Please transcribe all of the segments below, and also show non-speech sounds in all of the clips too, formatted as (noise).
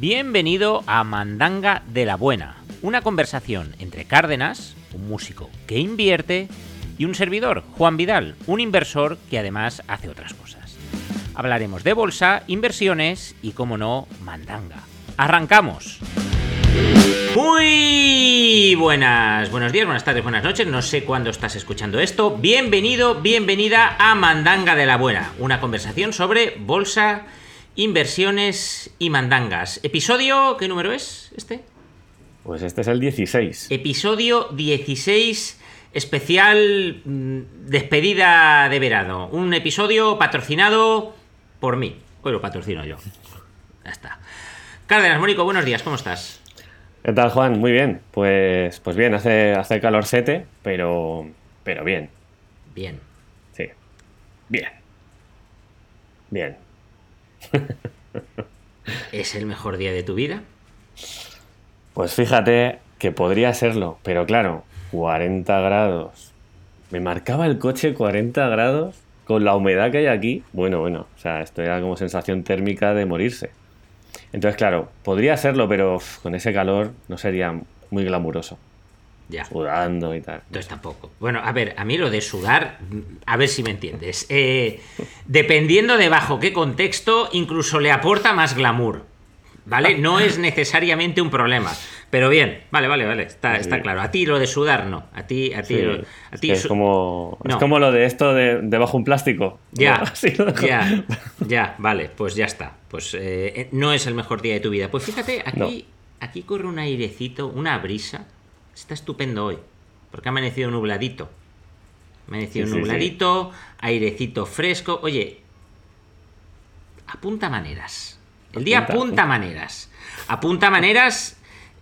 Bienvenido a Mandanga de la Buena, una conversación entre Cárdenas, un músico que invierte, y un servidor, Juan Vidal, un inversor que además hace otras cosas. Hablaremos de bolsa, inversiones y, como no, mandanga. ¡Arrancamos! Muy buenas, buenos días, buenas tardes, buenas noches, no sé cuándo estás escuchando esto. Bienvenido, bienvenida a Mandanga de la Buena, una conversación sobre bolsa, inversiones y mandangas. Episodio, ¿qué número es este? Pues este es el 16. Episodio 16, especial mm, despedida de verano. Un episodio patrocinado por mí. Hoy lo patrocino yo. Ya está. Cárdenas, Mónico, buenos días, ¿cómo estás? ¿Qué tal, Juan? Muy bien. Pues, pues bien, hace, hace calorcete, pero, pero bien. Bien. Sí. Bien. Bien. ¿Es el mejor día de tu vida? Pues fíjate que podría serlo, pero claro, 40 grados. Me marcaba el coche 40 grados con la humedad que hay aquí. Bueno, bueno, o sea, esto era como sensación térmica de morirse. Entonces, claro, podría serlo, pero con ese calor no sería muy glamuroso. Ya. Sudando y tal. Entonces tampoco. Bueno, a ver, a mí lo de sudar, a ver si me entiendes. Eh, dependiendo de bajo qué contexto, incluso le aporta más glamour. ¿Vale? No es necesariamente un problema. Pero bien, vale, vale, vale. Está, Sí. está claro. A ti lo de sudar no. A ti, a ti, Sí, lo- a ti es, como, es No. como lo de esto de debajo un plástico. Ya, (laughs) dejo. ya, ya, vale, pues ya está. Pues eh, eh, no es el mejor día de tu vida. Pues fíjate, aquí, aquí corre un airecito, una brisa. Está estupendo hoy, porque ha amanecido nubladito. Ha amanecido Sí, sí, nubladito, airecito fresco. Oye, apunta maneras. El día Apunta, apunta apunta. maneras. Apunta maneras.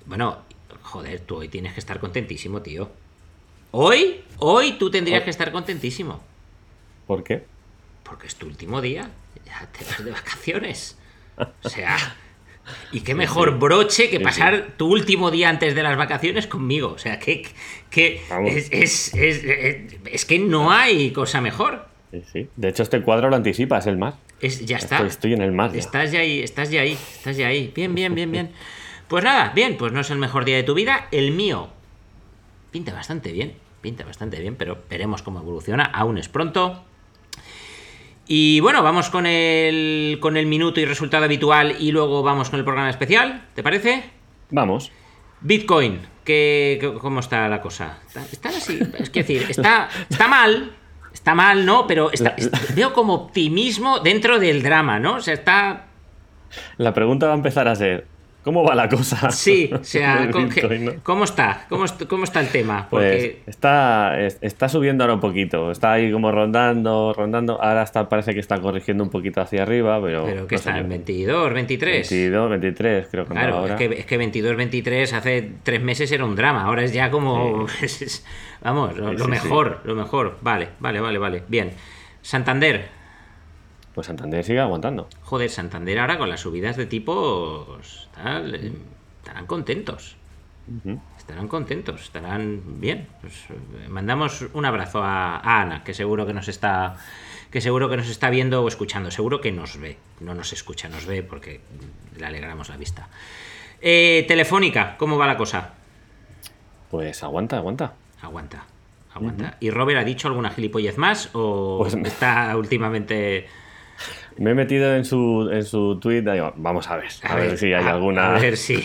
Bueno, joder, tú hoy tienes que estar contentísimo, tío. Hoy, hoy tú tendrías Hoy. que estar contentísimo. ¿Por qué? Porque es tu último día. Ya te vas de vacaciones. O sea. (laughs) Y qué mejor broche que Sí, pasar tu último día antes de las vacaciones conmigo. O sea, que, que es, es- es- es- es que no hay cosa mejor. Sí, sí. De hecho, este cuadro lo anticipa, es el mar. Es, ya está. Estoy, estoy en el mar. ya. Estás ya ahí, estás ya ahí, estás ya ahí. Bien, bien, bien, bien. Pues nada, bien, pues no es el mejor día de tu vida. El mío pinta bastante bien, pinta bastante bien, pero veremos cómo evoluciona. Aún es pronto. Y bueno, vamos con el, con el minuto y resultado habitual y luego vamos con el programa especial, ¿te parece? Vamos. Bitcoin, ¿qué, qué- ¿cómo está la cosa? Está, está así, es que decir, está, está mal, está mal, ¿no? Pero está- (laughs) es- veo como optimismo dentro del drama, ¿no? O sea, está La pregunta va a empezar a ser: ¿cómo va la cosa? Sí, o (laughs) sea. ¿cómo está? ¿Cómo, est- cómo está el tema? Pues está, es- está subiendo ahora un poquito. Está ahí como rondando, rondando. Ahora está, parece que está corrigiendo un poquito hacia arriba, pero. pero que no está en 22, 23. 22, 23, creo que Claro, ahora. es que, es que 22, 23 hace tres meses era un drama, ahora es ya como... (laughs) vamos, lo, Sí, lo sí, mejor, lo mejor. Vale, vale, vale, vale. Bien. Santander. Pues Santander sigue aguantando. Joder, Santander ahora con las subidas de tipos tal, eh, estarán contentos. Estarán contentos, estarán bien. Pues, eh, mandamos un abrazo a, a Ana, que seguro que nos está que seguro que nos está viendo o escuchando. Seguro que nos ve. No nos escucha, nos ve porque le alegramos la vista. Eh, Telefónica, ¿cómo va la cosa? Pues aguanta, aguanta. Aguanta, aguanta. ¿Y Robert ha dicho alguna gilipollez más o Pues- está últimamente... Me he metido en su, en su tweet. digo, vamos a ver, a, ver, si hay a- alguna, A ver si...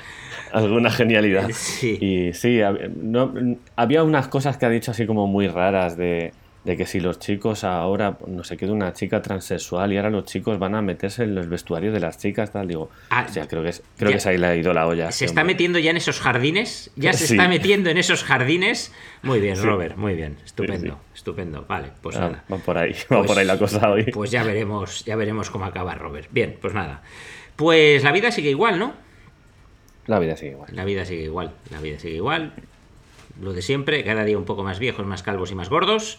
(laughs) alguna genialidad. Sí. Y sí, no- había unas cosas que ha dicho así como muy raras de, de que si los chicos ahora, no sé qué, de una chica transexual y ahora los chicos van a meterse en los vestuarios de las chicas, tal, digo, Ah, o sea, creo que, es- creo ya- que se ahí le ha ido la olla. ¿Se este está hombre. metiendo ya en esos jardines? ¿Ya se (laughs) Sí. está metiendo en esos jardines? Muy bien, Sí. Robert, muy bien. Estupendo, Sí, estupendo. Vale, pues Ah, nada. va por ahí, (laughs) va Pues- por ahí la cosa hoy. Pues ya veremos, ya veremos cómo acaba Robert. Bien, pues nada. Pues la vida sigue igual, ¿no? La vida sigue igual. La vida sigue igual, la vida sigue igual. Lo de siempre, cada día un poco más viejos, más calvos y más gordos.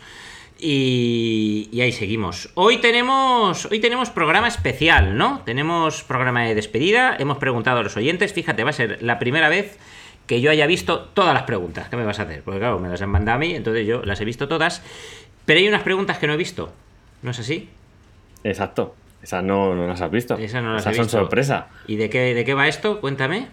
Y, y ahí seguimos. Hoy tenemos, hoy tenemos programa especial, ¿no? Tenemos programa de despedida. Hemos preguntado a los oyentes. Fíjate, va a ser la primera vez que yo haya visto todas las preguntas. ¿Qué me vas a hacer? Porque claro, me las han mandado a mí, entonces yo las he visto todas. Pero hay unas preguntas que no he visto. ¿No es así? Exacto. Esas no, no las has visto. Esas no las Esas he son visto. sorpresa. ¿Y de qué, de qué va esto? Cuéntame.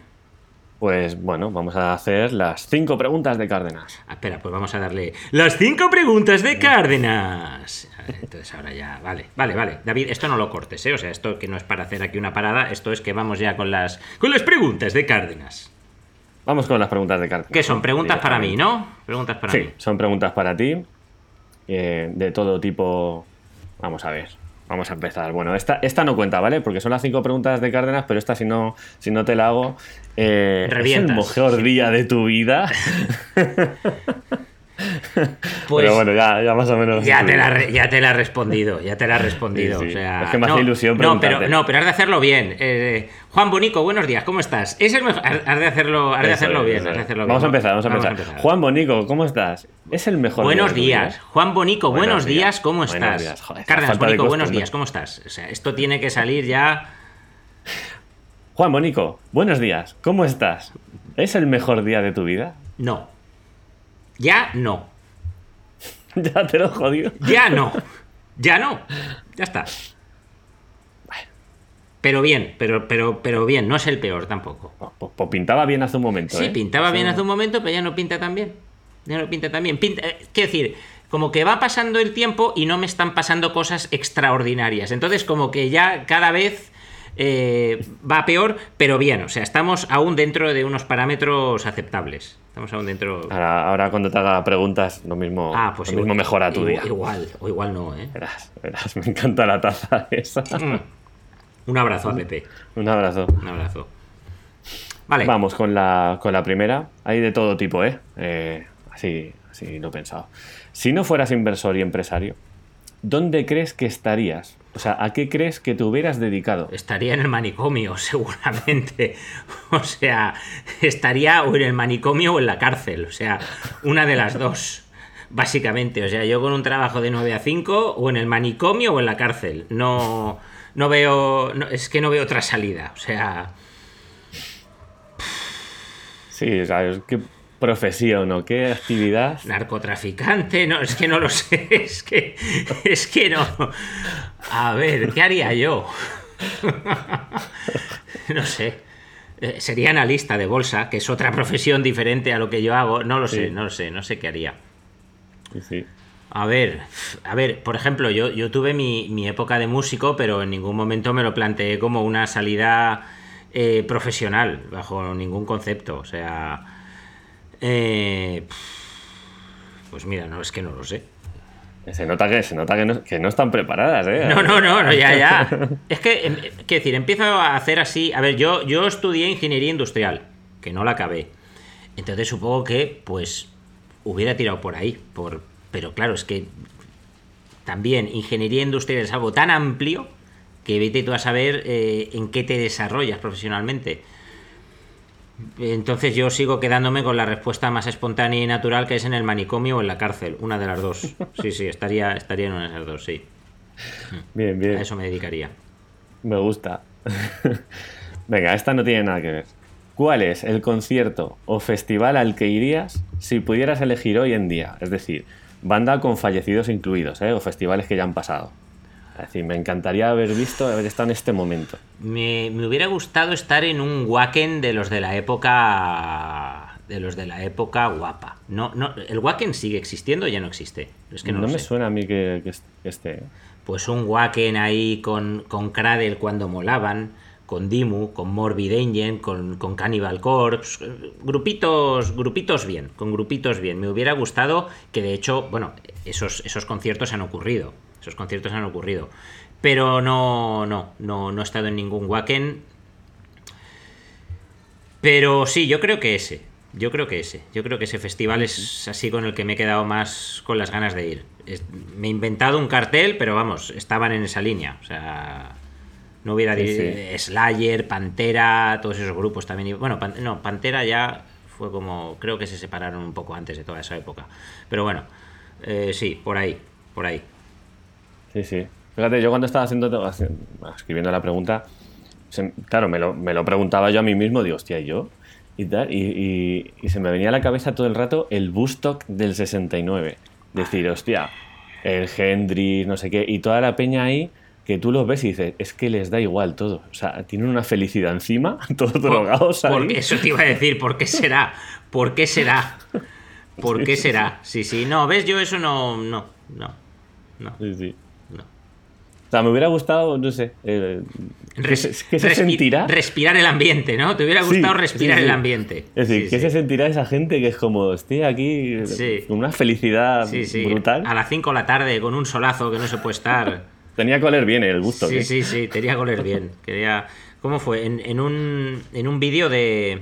Pues bueno, vamos a hacer las cinco preguntas de Cárdenas. Ah, espera, pues vamos a darle las cinco preguntas de Cárdenas. A ver, Entonces ahora ya, vale, vale, vale. David, esto no lo cortes, ¿eh? O sea, esto que no es para hacer aquí una parada, esto es que vamos ya con las, con las preguntas de Cárdenas. Vamos con las preguntas de Cárdenas. ¿Qué son? Preguntas para mí. ¿no? Preguntas para Sí, mí. son preguntas para ti. eh, de todo tipo. Vamos a ver. Vamos a empezar. Bueno, esta, esta no cuenta, ¿vale? Porque son las cinco preguntas de Cárdenas, pero esta si no, si no te la hago. eh, ¿Es el mejor día de tu vida? (laughs) Pues pero bueno, ya, ya más o menos. ya te, la, ya te la he respondido, ya te la he (laughs) respondido. Sí, sí. O sea, Es que me hace no, ilusión no pero, no, pero has de hacerlo bien. Eh, Juan Bonico, buenos días, ¿cómo estás? Es el mejor. Has de hacerlo, has de hacerlo es, bien. eso has de es. hacerlo Vamos a empezar, vamos a empezar. Juan Bonico, ¿cómo estás? Es el mejor. Buenos días, vida. Juan Bonico, buenos, Buenos días, días. ¿cómo Buenos estás? días, joder, Cárdenas, Bonico, buenos días, ¿cómo estás? O sea, esto tiene que salir ya. Juan Bonico, buenos días, ¿cómo estás? ¿Es el mejor día de tu vida? No. Ya no. (laughs) ya te lo jodido. Ya no. Ya no. Ya está. Pero bien, pero, pero, pero bien, no es el peor tampoco. Pues, pues pintaba bien hace un momento. Sí, ¿eh? pintaba bien hace un momento, pero ya no pinta tan bien. Ya no pinta tan bien. Pinta, eh, quiero decir, como que va pasando el tiempo y no me están pasando cosas extraordinarias. Entonces, como que ya cada vez eh, va peor, pero bien. O sea, estamos aún dentro de unos parámetros aceptables. Estamos aún dentro. Ahora, ahora cuando te haga preguntas, lo mismo, Ah, pues lo mismo mejora tu igual- día. Igual, o igual no, ¿eh? Verás, verás, me encanta la taza esa. Mm. Un abrazo a Pepe. Un abrazo. Un abrazo. Vale. Vamos con la, con la primera. Hay de todo tipo, ¿eh? Eh, así, así lo he pensado. Si no fueras inversor y empresario, ¿dónde crees que estarías? O sea, ¿a qué crees que te hubieras dedicado? Estaría en el manicomio, (laughs) seguramente. O sea, estaría o en el manicomio o en la cárcel. O sea, una de las dos. Básicamente. O sea, yo con un trabajo de 9 a 5 o en el manicomio o en la cárcel. No, no veo. no- es que no veo otra salida. O sea. Sí, ¿sabes? ¿Qué profesión o qué actividad? Narcotraficante, no, es que no lo sé. (laughs) Es que. Es que no. A ver, ¿qué haría yo? (laughs) No sé. Eh, Sería analista de bolsa, que es otra profesión diferente a lo que yo hago. No lo sé, Sí. no lo sé, no sé qué haría. Sí, sí. A ver, a ver, por ejemplo, yo, yo tuve mi, mi época de músico, pero en ningún momento me lo planteé como una salida eh, profesional, bajo ningún concepto. O sea, eh, pues mira, no es que no lo sé. Se nota que, se nota que, no, que no están preparadas, ¿eh? No, no, no, no, ya, ya. (laughs) Es que, em, quiero decir, empiezo a hacer así. A ver, yo, yo estudié ingeniería industrial, que no la acabé. Entonces supongo que, pues, hubiera tirado por ahí. Por, pero claro, es que también ingeniería industrial es algo tan amplio que vete tú a saber eh, en qué te desarrollas profesionalmente. Entonces yo sigo quedándome con la respuesta más espontánea y natural que es en el manicomio o en la cárcel, una de las dos. Sí, sí, estaría, estaría en una de esas dos, sí. Bien, bien. A eso me dedicaría. Me gusta. (laughs) Venga, esta no tiene nada que ver. ¿Cuál es el concierto o festival al que irías si pudieras elegir hoy en día? Es decir, banda con fallecidos incluidos, ¿eh? o festivales que ya han pasado. Me encantaría haber visto, haber estado en este momento. Me, me hubiera gustado estar en un Wacken de los de la época. De los de la época guapa. No, no, ¿El Wacken sigue existiendo o ya no existe? Es que no, me sé. suena a mí que, que esté. ¿eh? Pues un Wacken ahí con, con Cradle cuando molaban, con Dimu, con Morbid Angel, con, con Cannibal Corpse. Grupitos, grupitos bien, con grupitos bien. Me hubiera gustado que de hecho, bueno, esos, esos conciertos han ocurrido. Esos conciertos han ocurrido. Pero no, no, no, no he estado en ningún Wacken. Pero sí, yo creo que ese. Yo creo que ese. Yo creo que ese festival es así con el que me he quedado más con las ganas de ir. Me he inventado un cartel, pero vamos, estaban en esa línea. O sea, no hubiera Sí, Slayer, Pantera, todos esos grupos también. Bueno, Pan- no, Pantera ya fue como. Creo que se separaron un poco antes de toda esa época. Pero bueno, eh, sí, por ahí, por ahí. Sí, sí. Fíjate, yo cuando estaba haciendo, haci- escribiendo la pregunta, claro, me lo, me lo preguntaba yo a mí mismo, digo, hostia, ¿y yo? Y tal, y, y- y se me venía a la cabeza todo el rato el Bustock del 69. Decir, hostia, el Hendrix, no sé qué, y toda la peña ahí que tú los ves y dices, es que les da igual todo. O sea, tienen una felicidad encima, (laughs) todos drogados. Porque eso te iba a decir, ¿por qué será? ¿Por qué será? ¿Por qué será? Sí, sí, no, ves, yo eso no, no, no, no, Sí, sí. Sea, me hubiera gustado, no sé, eh, ¿qué, se, qué se respi- sentirá? Respirar el ambiente, ¿no? Te hubiera gustado sí, respirar sí. el ambiente. Es decir, ¿qué se sentirá esa gente que es como, estoy aquí eh, Sí. con una felicidad brutal? A las 5 de la tarde con un solazo que no se puede estar. (laughs) Tenía que oler bien el gusto. Sí, ¿qué? sí, sí, quería oler bien. (laughs) Quería... ¿Cómo fue? En, en un, en un vídeo de,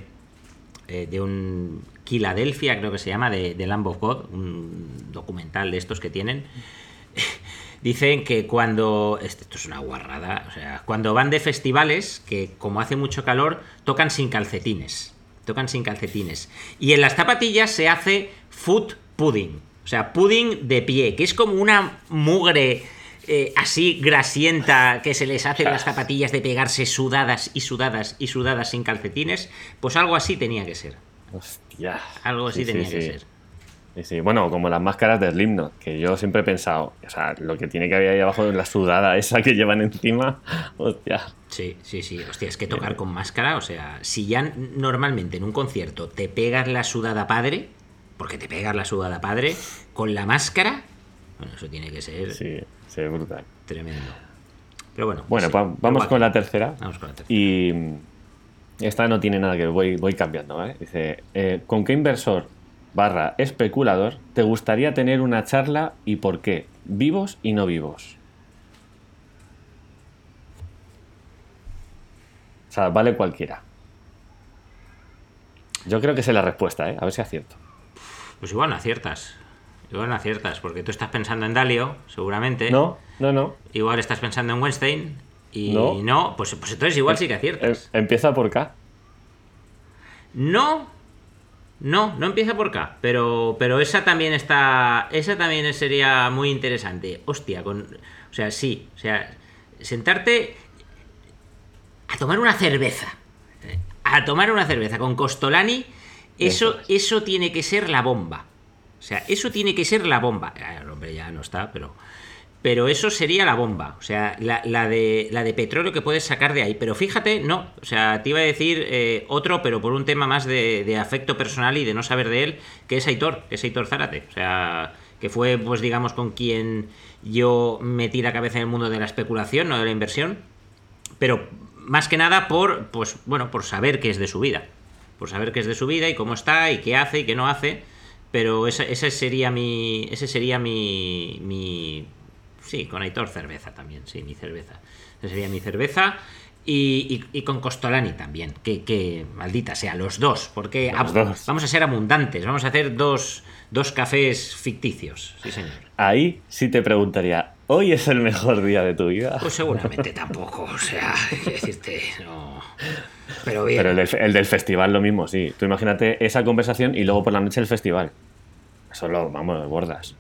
eh, de un Philadelphia, creo que se llama, de, de Lamb of God, un documental de estos que tienen, dicen que cuando... Esto es una guarrada, o sea, cuando van de festivales, que como hace mucho calor, tocan sin calcetines. Tocan sin calcetines. Y en las zapatillas se hace foot pudding. O sea, pudding de pie, que es como una mugre eh, así grasienta que se les hace las zapatillas de pegarse sudadas y sudadas y sudadas sin calcetines. Pues algo así tenía que ser. Hostia. Algo así Sí, sí, tenía que sí. ser. Sí, sí. Bueno, como las máscaras de Slipknot, que yo siempre he pensado, o sea, lo que tiene que haber ahí abajo es la sudada (laughs) esa que llevan encima, hostia. Sí, sí, sí. Hostia, es que tocar con máscara, o sea, si ya normalmente en un concierto te pegas la sudada padre, porque te pegas la sudada padre, con la máscara, bueno, eso tiene que ser Sí, sí, brutal. tremendo. Pero bueno. Bueno, sí, vamos con la tercera. Vamos con la tercera. Y mm, esta no tiene nada que ver, voy, voy cambiando, ¿vale? Dice, eh, ¿con qué inversor barra especulador te gustaría tener una charla y por qué? ¿Vivos y no vivos? O sea, vale cualquiera. Yo creo que sé la respuesta, ¿eh? A ver si acierto. Pues igual no aciertas. Igual no aciertas, porque tú estás pensando en Dalio, seguramente. No, no, no. Igual estás pensando en Weinstein. Y No. no, pues, pues entonces igual sí que aciertas. empieza por K. No, no, no empieza por K, pero, pero esa también está, esa también sería muy interesante. Hostia, con, o sea, sí, o sea, sentarte a tomar una cerveza, a tomar una cerveza con Costolani, eso, Eso es. eso tiene que ser la bomba. O sea, eso tiene que ser la bomba. Ah, El hombre ya no está, pero. Pero eso sería la bomba. O sea, la, de, la de petróleo que puedes sacar de ahí. Pero fíjate, no. O sea, te iba a decir eh, otro, pero por un tema más de, afecto personal y de no saber de él, que es Aitor, que es Aitor Zárate. O sea, que fue, pues digamos, con quien yo metí la cabeza en el mundo de la especulación, no de la inversión. Pero más que nada por, pues, bueno, por saber qué es de su vida. Por saber qué es de su vida y cómo está y qué hace y qué no hace. Pero esa- ese sería mi. Ese sería mi. mi sí, con Aitor cerveza también, sí, mi cerveza. Esa sería mi cerveza. Y, y- y con Costolani también. Que, que maldita sea, los dos. Porque Los ab- dos. vamos a ser abundantes. Vamos a hacer dos, dos cafés ficticios. Sí, señor. Ahí sí te preguntaría, ¿hoy es el mejor día de tu vida? Pues seguramente tampoco. O sea, (laughs) hay que decirte, no. Pero bien. Pero el del, el del festival lo mismo, sí. Tú imagínate esa conversación y luego por la noche el festival. Eso lo, vamos, bordas.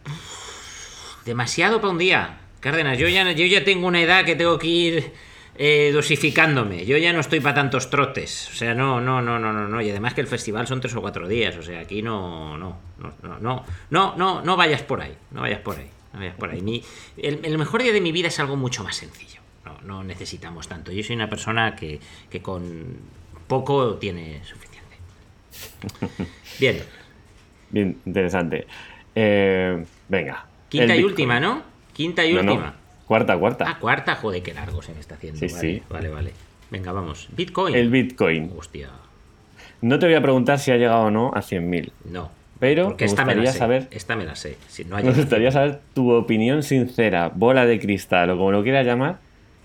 Demasiado para un día. Cárdenas, yo ya, yo ya tengo una edad que tengo que ir eh, dosificándome. Yo ya no estoy para tantos trotes. O sea, no, no, no, no, no, no. Y además que el festival son tres o cuatro días. O sea, aquí no, no, no, no, no, no, no, no vayas por ahí. No vayas por ahí. No vayas por ahí. Mi- el, el mejor día de mi vida es algo mucho más sencillo. No, no necesitamos tanto. Yo soy una persona que, que con poco tiene suficiente. Bien. Bien, interesante. Eh, venga. Quinta y última, ¿no? Quinta y No, no, última. Cuarta, cuarta. Ah, cuarta, joder, qué largo se me está haciendo. Sí, vale, sí. vale, vale. Venga, vamos. Bitcoin. El Bitcoin. Hostia, No te voy a preguntar si ha llegado o no a 100.000. no. Pero me gustaría saber, Esta me la sé. Si no me gustaría saber tu opinión sincera, bola de cristal o como lo quieras llamar.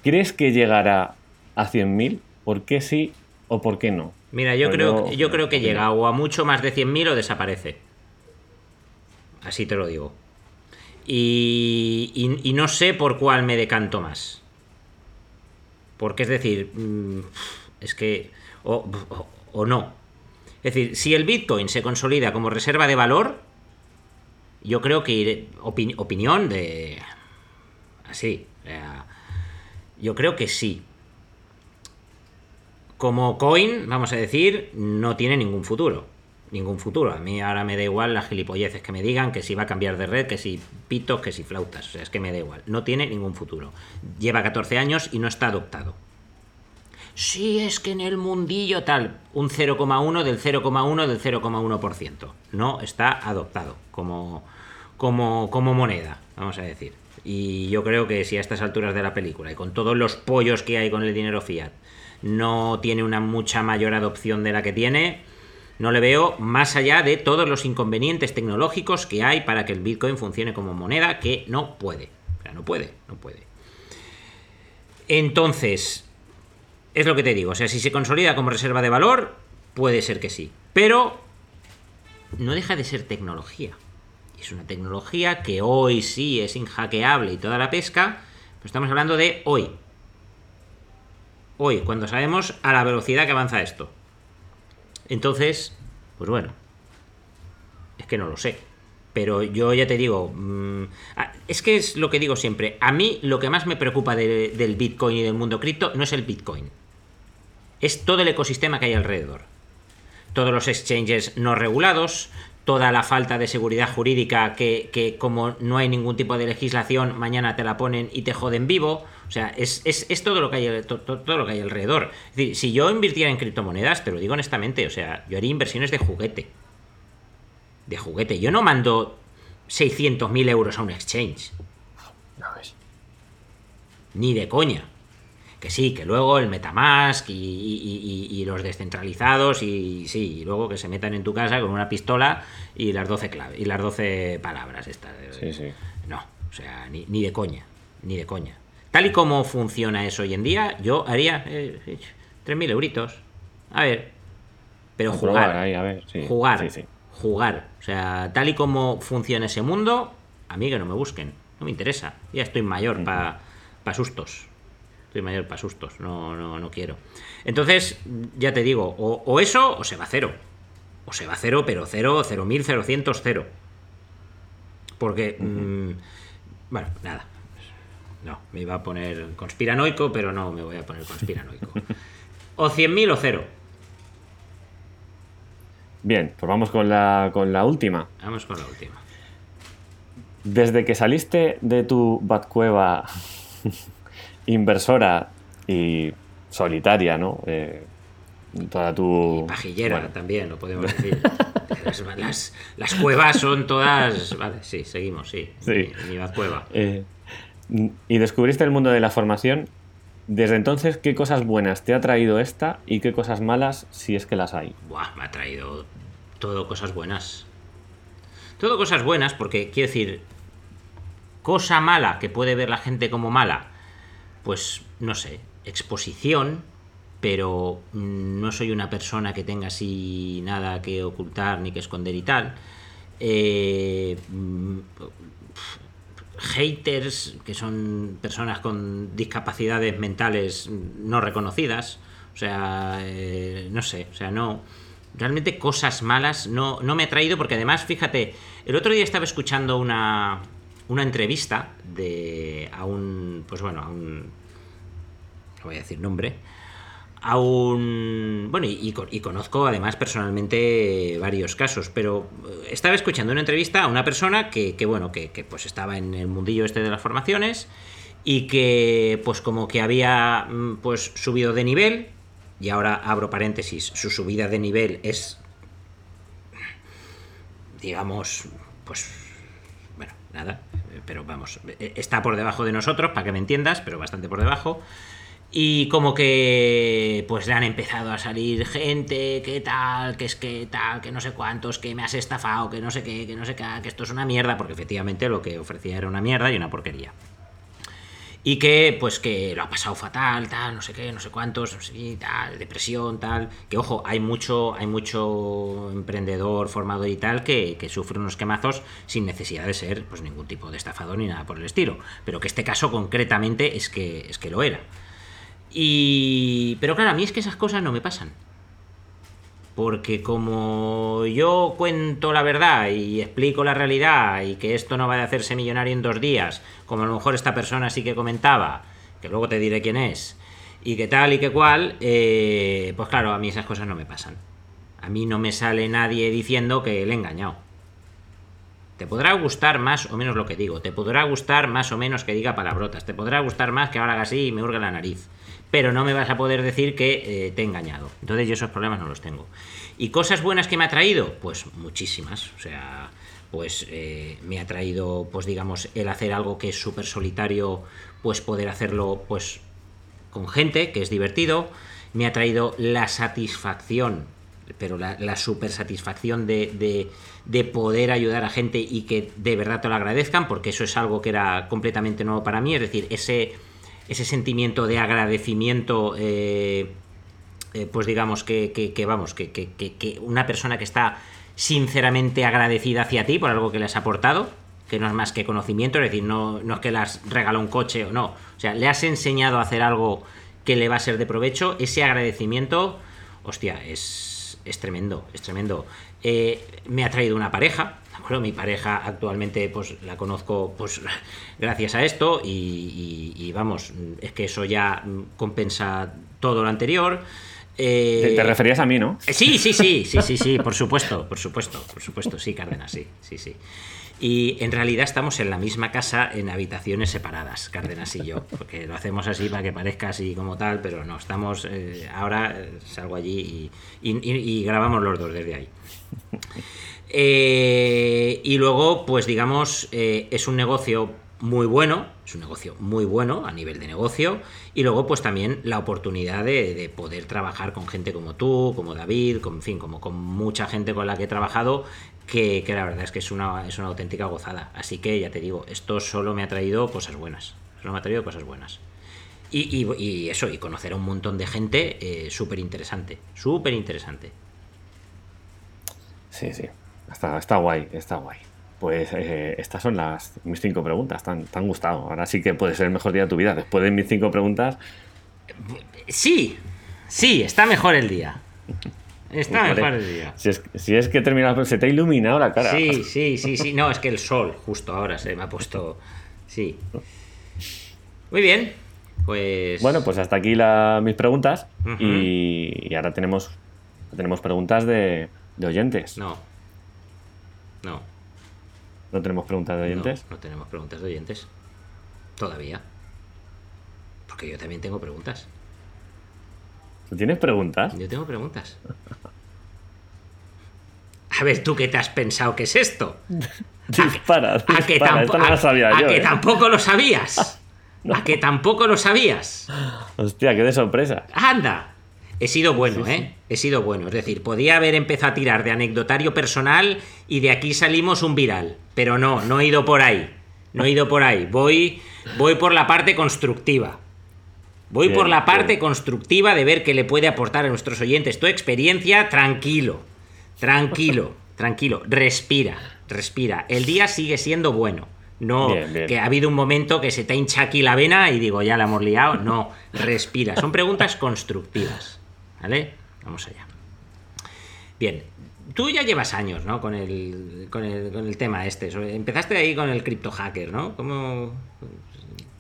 ¿Crees que llegará a 100.000? ¿Por qué sí o por qué no? Mira, yo Pues creo, yo- yo creo que llega o a mucho más de 100.000 o desaparece. Así te lo digo. Y, y- no sé por cuál me decanto más. Porque es decir, mm, es que... O, o- no. Es decir, si el Bitcoin se consolida como reserva de valor, yo creo que opinión de... Así. yo creo que sí. Como coin, vamos a decir, no tiene ningún futuro. Ningún futuro. A mí ahora me da igual las gilipolleces que me digan, que si va a cambiar de red, que si pitos, que si flautas. O sea, es que me da igual. No tiene ningún futuro. Lleva 14 años y no está adoptado. Sí, es que en el mundillo tal, un 0,1 del 0,1 del 0,1%. No está adoptado como, como, como moneda, vamos a decir. Y yo creo que si a estas alturas de la película y con todos los pollos que hay con el dinero fiat no tiene una mucha mayor adopción de la que tiene, no le veo más allá de todos los inconvenientes tecnológicos que hay para que el Bitcoin funcione como moneda, que no puede. O sea, no puede, no puede. Entonces, es lo que te digo. O sea, si se consolida como reserva de valor, puede ser que sí. Pero no deja de ser tecnología. Es una tecnología que hoy sí es inhackeable y toda la pesca. Pero estamos hablando de hoy. Hoy, cuando sabemos a la velocidad que avanza esto. Entonces, pues bueno, es que no lo sé. Pero yo ya te digo, mm, es que es lo que digo siempre. A mí lo que más me preocupa del Bitcoin y del mundo cripto no es el Bitcoin. Es todo el ecosistema que hay alrededor. Todos los exchanges no regulados, toda la falta de seguridad jurídica que, como no hay ningún tipo de legislación, mañana te la ponen y te joden vivo. O sea, es, todo, lo que hay, todo, lo que hay alrededor. Es decir, si yo invirtiera en criptomonedas, te lo digo honestamente, o sea, yo haría inversiones de juguete. De juguete. Yo no mando 600.000 euros a un exchange. Ni de coña que sí, que luego el Metamask y, los descentralizados y sí, y luego que se metan en tu casa con una pistola y las 12 claves y las 12 palabras estas. Sí, sí. No, o sea, ni, de coña, ni de coña. Tal y como funciona eso hoy en día, yo haría eh, 3.000 euritos. A ver, pero jugar. a ver, jugar. Jugar. O sea, tal y como funciona ese mundo, a mí que no me busquen. No me interesa. Ya estoy mayor para sustos mayor para sustos, no, no, no quiero. Entonces, ya te digo, o, eso o se va a cero. O se va a cero, pero cero, cero mil, cero cientos, cero. Porque, mm, bueno, nada. No, me iba a poner conspiranoico, pero no me voy a poner conspiranoico. (laughs) o cien mil o cero. Bien, pues vamos con la, con la última. Vamos con la última. Desde que saliste de tu Batcueva (laughs) inversora y solitaria, ¿no? Eh, toda tu... pajillera también, lo podemos decir. las, cuevas son todas... Vale, sí, seguimos, sí. sí. Mi, cueva. Eh, y descubriste el mundo de la formación. Desde entonces, ¿qué cosas buenas te ha traído esta y qué cosas malas, si es que las hay? Buah, me ha traído todo cosas buenas. Todo cosas buenas porque, quiero decir, cosa mala que puede ver la gente como mala, pues no sé, exposición, pero no soy una persona que tenga así nada que ocultar ni que esconder y tal. Eh, haters, que son personas con discapacidades mentales no reconocidas, o sea, eh, no sé, o sea, no, realmente cosas malas no, no me ha traído porque además, fíjate, el otro día estaba escuchando una, una entrevista de a un pues bueno a un no voy a decir nombre a un bueno y, conozco además personalmente varios casos pero eh, estaba escuchando una entrevista a una persona que, bueno que, pues estaba en el mundillo este de las formaciones y que pues como que había mm, pues subido de nivel y ahora abro paréntesis su subida de nivel es digamos pues bueno nada pero vamos, e, está por debajo de nosotros, para que me entiendas, pero bastante por debajo. Y como que pues le han empezado a salir gente, que tal, que es que tal, que no sé cuántos, que me has estafado, que no sé qué, que no sé qué, que esto es una mierda, porque efectivamente lo que ofrecía era una mierda y una porquería y que pues que lo ha pasado fatal, tal, no sé qué, no sé cuántos, no sé tal, depresión, tal, que ojo, hay mucho, hay mucho emprendedor formado y tal que, que, sufre unos quemazos sin necesidad de ser pues ningún tipo de estafador ni nada por el estilo, pero que este caso concretamente es que, es que lo era. Y... Pero claro, a mí es que esas cosas no me pasan. Porque como yo cuento la verdad y explico la realidad y que esto no va a hacerse millonario en dos días, como a lo mejor esta persona sí que comentaba, que luego te diré quién es, y que tal y que cual, eh, pues claro, a mí esas cosas no me pasan. A mí no me sale nadie diciendo que le he engañado. Te podrá gustar más o menos lo que digo, te podrá gustar más o menos que diga palabrotas, te podrá gustar más que ahora haga así y me hurgue la nariz, pero no me vas a poder decir que eh, te he engañado. Entonces yo esos problemas no los tengo. ¿Y cosas buenas que me ha traído? Pues muchísimas. O sea, pues eh, me ha traído, pues digamos, el hacer algo que es súper solitario, pues poder hacerlo pues con gente, que es divertido. Me ha traído la satisfacción, pero la, super satisfacción de, de, de, poder ayudar a gente y que de verdad te lo agradezcan, porque eso es algo que era completamente nuevo para mí, es decir, ese, ese sentimiento de agradecimiento, eh, eh, pues digamos que, vamos, que, que una persona que está sinceramente agradecida hacia ti por algo que le has aportado, que no es más que conocimiento, es decir, no, no es que le has regalado un coche o no, o sea, le has enseñado a hacer algo que le va a ser de provecho, ese agradecimiento, hostia, es, es tremendo, es tremendo. Eh, me ha traído una pareja, ¿de acuerdo? Mi pareja actualmente pues la conozco pues (laughs) gracias a esto y, y, y vamos, es que eso ya compensa todo lo anterior. Eh, ¿Te, referías a mí, no? Sí, sí, sí, sí, sí, sí, por supuesto, por supuesto, por supuesto, sí, Cárdenas, sí, sí, sí. Y en realidad estamos en la misma casa en habitaciones separadas, Cárdenas y yo, porque lo hacemos así para que parezca así como tal, pero no, estamos, eh, ahora salgo allí y, y, grabamos los dos desde ahí. Eh, y luego, pues digamos, eh, es un negocio muy bueno, es un negocio muy bueno a nivel de negocio, y luego pues también la oportunidad de, de, poder trabajar con gente como tú, como David, con, en fin, como con mucha gente con la que he trabajado, que, que la verdad es que es una, es una auténtica gozada. Así que ya te digo, esto solo me ha traído cosas buenas, solo me ha traído cosas buenas. Y, y, y eso, y conocer a un montón de gente eh, súper interesante, súper interesante. Sí, sí, está, está guay, está guay. Pues eh, estas son las mis cinco preguntas. Te han, te han, gustado. Ahora sí que puede ser el mejor día de tu vida. Después de mis cinco preguntas. Sí, sí, está mejor el día. Está mejor, mejor el día. Si es, si es que terminas, se te ha iluminado la cara. Sí, sí, sí, sí. No, es que el sol, justo ahora se me ha puesto. Sí. Muy bien. Pues. Bueno, pues hasta aquí la, mis preguntas. Uh -huh. y, y, ahora tenemos, tenemos preguntas de, de oyentes. No. No. ¿No tenemos preguntas de oyentes? No, no tenemos preguntas de oyentes. Todavía. Porque yo también tengo preguntas. ¿Tú tienes preguntas? Yo tengo preguntas. A ver, ¿tú qué te has pensado que es esto? dispara, (laughs) a, dispara. a que, tampo no lo sabía a, yo, que ¿eh? tampoco lo sabías. (laughs) no. A que tampoco lo sabías. Hostia, qué de sorpresa. Anda. He sido bueno, sí, ¿eh? Sí. He sido bueno. Es decir, podía haber empezado a tirar de anecdotario personal y de aquí salimos un viral. Pero no, no he ido por ahí. No he ido por ahí. Voy, voy por la parte constructiva. Voy bien, por la parte bien. constructiva de ver qué le puede aportar a nuestros oyentes. Tu experiencia, tranquilo. Tranquilo, (laughs) tranquilo. Respira, respira. El día sigue siendo bueno. No, bien, que ha habido un momento que se te hincha aquí la vena y digo, ya la hemos liado. No, respira. Son preguntas (laughs) constructivas. ¿Vale? Vamos allá. Bien, tú ya llevas años, ¿no? Con el, con el, con el tema este. Empezaste ahí con el cripto hacker, ¿no? ¿Cómo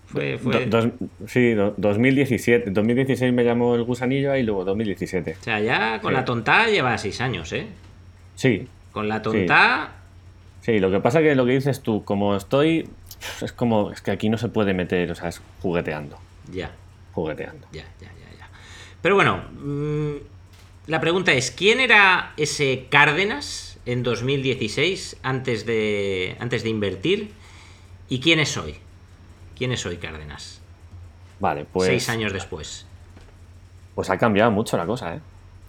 fue? fue... Do, dos, sí, do, 2017. 2016 me llamó el gusanillo y luego 2017. O sea, ya con sí. la tonta lleva seis años, ¿eh? Sí. Con la tonta... Sí. sí, lo que pasa que lo que dices tú, como estoy... Es como... Es que aquí no se puede meter, o sea, es jugueteando. Ya. Jugueteando. Ya, ya, ya. ya. Pero bueno... Mmm la pregunta es, ¿quién era ese Cárdenas en 2016 antes de, antes de invertir? ¿Y quién es hoy? ¿Quién es hoy Cárdenas? Vale, pues... Seis años después. Pues ha cambiado mucho la cosa, ¿eh?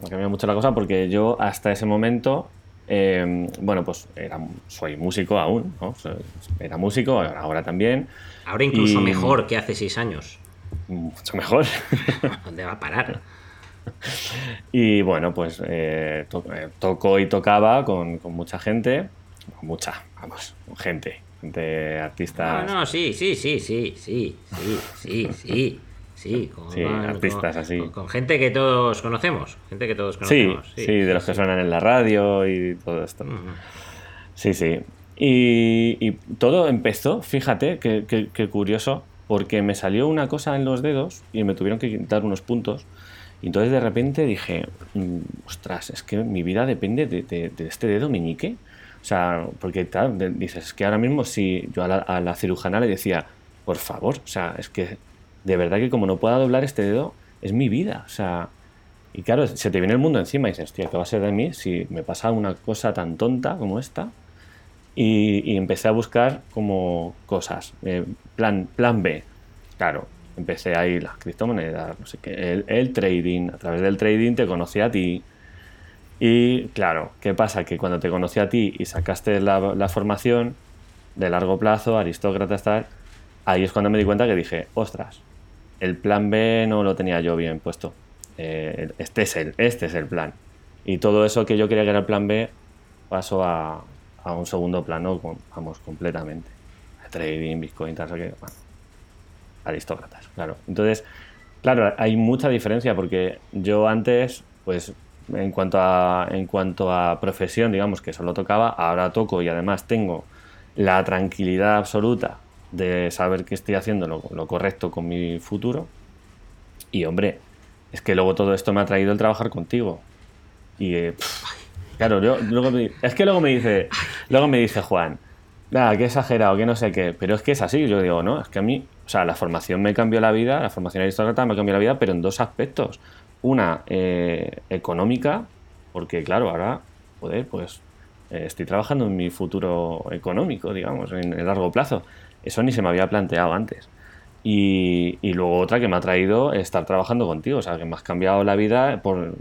Ha cambiado mucho la cosa porque yo hasta ese momento, eh, bueno, pues era, soy músico aún, ¿no? Era músico, ahora también. Ahora incluso y... mejor que hace seis años. Mucho mejor. (laughs) ¿Dónde va a parar? Y bueno, pues eh, to eh, tocó y tocaba con, con, mucha gente, mucha, vamos, gente, gente artistas. No, no, sí, sí, sí, sí, sí, sí, sí, sí. Sí, con, sí artistas con, así. Con, gente que todos conocemos. Gente que todos conocemos. Sí, sí, sí de los que suenan en la radio y todo esto. Uh -huh. Sí, sí. Y, y, todo empezó, fíjate, qué que, que curioso, porque me salió una cosa en los dedos y me tuvieron que quitar unos puntos Y entonces de repente dije, mm, ostras, es que mi vida depende de, de- de este dedo meñique. O sea, porque dices, es que ahora mismo si yo a la, a la cirujana le decía, por favor, o sea, es que de verdad que como no pueda doblar este dedo, es mi vida. O sea, y claro, se te viene el mundo encima y dices, hostia, ¿qué va a ser de mí si me pasa una cosa tan tonta como esta? Y, y empecé a buscar como cosas. eh, plan, plan B. Claro, empecé ahí las criptomonedas, no sé qué, el, el trading. A través del trading te conocí a ti. Y claro, ¿qué pasa? Que cuando te conocí a ti y sacaste la, formación de largo plazo, aristócratas, tal, ahí es cuando me di cuenta que dije, ostras, el plan B no lo tenía yo bien puesto. Eh, este, es el, este es el plan. Y todo eso que yo quería que era el plan B pasó a, a un segundo plano, con- vamos, completamente. Trading, Bitcoin, tal, qué, bueno, aristócratas, claro. Entonces, claro, hay mucha diferencia porque yo antes, pues, en cuanto a, en cuanto a profesión, digamos que solo tocaba, ahora toco y además tengo la tranquilidad absoluta de saber que estoy haciendo lo, lo correcto con mi futuro. Y hombre, es que luego todo esto me ha traído el trabajar contigo. Y eh, pff, claro, yo, luego me- es que luego me dice, luego me dice Juan, nada, que exagerado, que no sé qué, pero es que es así. Yo digo, no, es que a mí, o sea, la formación me cambió la vida, la formación aristócrata me cambió la vida, pero en dos aspectos. Una, eh, económica, porque claro, ahora, joder, pues eh, estoy trabajando en mi futuro económico, digamos, en el largo plazo. Eso ni se me había planteado antes. Y, y luego otra que me ha traído estar trabajando contigo, o sea, que me has cambiado la vida por,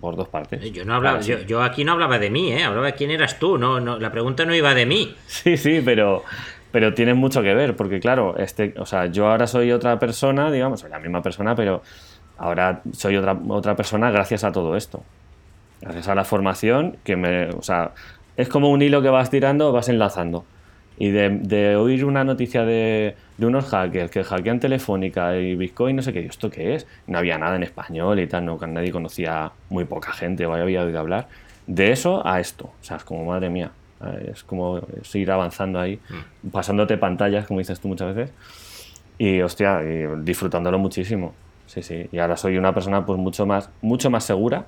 por dos partes. Yo no hablaba, yo aquí no hablaba de mí, ¿eh? Hablaba de quién eras tú, no, no, la pregunta no iba de mí. Sí, sí, pero, pero tiene mucho que ver, porque claro, este, o sea, yo ahora soy otra persona, digamos, soy la misma persona, pero ahora soy otra, otra persona gracias a todo esto. Gracias a la formación, que me, o sea, es como un hilo que vas tirando, vas enlazando. Y de, de oír una noticia de, de unos hackers que hackean Telefónica y Bitcoin, no sé qué, ¿esto qué es? No había nada en español y tal, no, nadie conocía, muy poca gente o había oído hablar. De eso a esto, o sea, es como, madre mía, es como es ir avanzando ahí, pasándote pantallas, como dices tú muchas veces, y hostia, y disfrutándolo muchísimo. Sí, sí, y ahora soy una persona pues mucho más, mucho más segura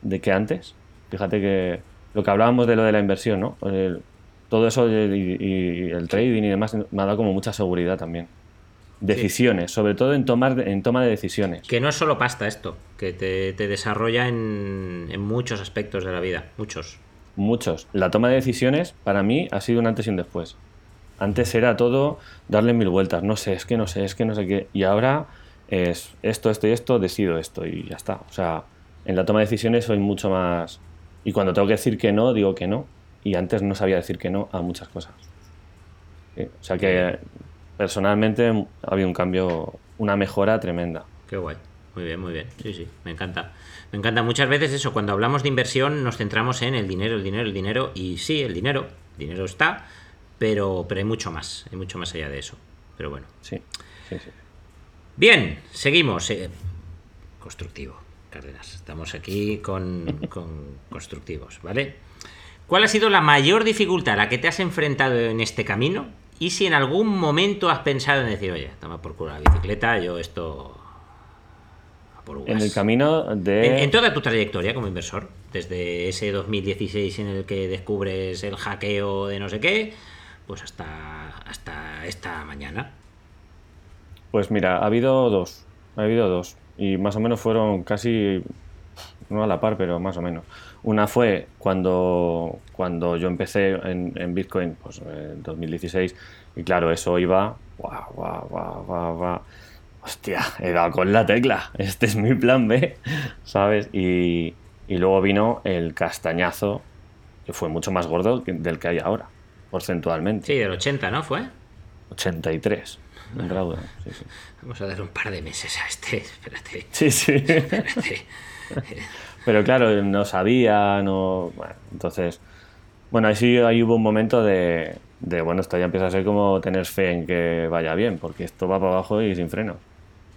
de que antes. Fíjate que lo que hablábamos de lo de la inversión, ¿no? El- todo eso y, y- y el trading y demás me ha dado como mucha seguridad también. Decisiones, sobre todo en, tomar, en toma de decisiones. Que no es solo pasta esto, que te, te desarrolla en, en muchos aspectos de la vida, muchos. Muchos. La toma de decisiones para mí ha sido un antes y un después. Antes era todo darle mil vueltas. No sé, es que no sé, es que no sé qué. Y ahora es esto, esto y esto, decido esto y ya está. O sea, en la toma de decisiones soy mucho más... Y cuando tengo que decir que no, digo que no. Y antes no sabía decir que no a muchas cosas. Sí, O sea que personalmente ha habido un cambio, una mejora tremenda. Qué guay. Muy bien, muy bien. Sí, sí, me encanta. Me encanta. Muchas veces eso, cuando hablamos de inversión nos centramos en el dinero, el dinero, el dinero. Y sí, el dinero, el dinero está, pero, pero hay mucho más, hay mucho más allá de eso. Pero bueno. Sí, sí, sí. Bien, seguimos. eh, Constructivo, Cárdenas. Estamos aquí con, con constructivos, ¿vale? ¿Cuál ha sido la mayor dificultad a la que te has enfrentado en este camino? Y si en algún momento has pensado en decir, oye, toma por culo la bicicleta, yo esto. En uvas". el camino de... En, en toda tu trayectoria como inversor, desde ese 2016 en el que descubres el hackeo de no sé qué, pues hasta, hasta esta mañana. Pues mira, ha habido dos. Ha habido dos. Y más o menos fueron casi, no a la par, pero más o menos. Una fue cuando, cuando yo empecé en, en Bitcoin, pues en 2016, y claro, eso iba, guau, guau, guau, guau, guau. Hostia, he dado con la tecla. Este es mi plan B, ¿sabes? Y, y luego vino el castañazo, que fue mucho más gordo del que hay ahora, porcentualmente. Sí, del 80, ¿no? Fue. 83. Sí, sí. Vamos a dar un par de meses a este. Espérate, Sí, sí. espérate. Pero claro, no sabía, no. Bueno, entonces. Bueno, ahí sí ahí hubo un momento de, de, bueno, esto ya empieza a ser como tener fe en que vaya bien, porque esto va para abajo y sin freno.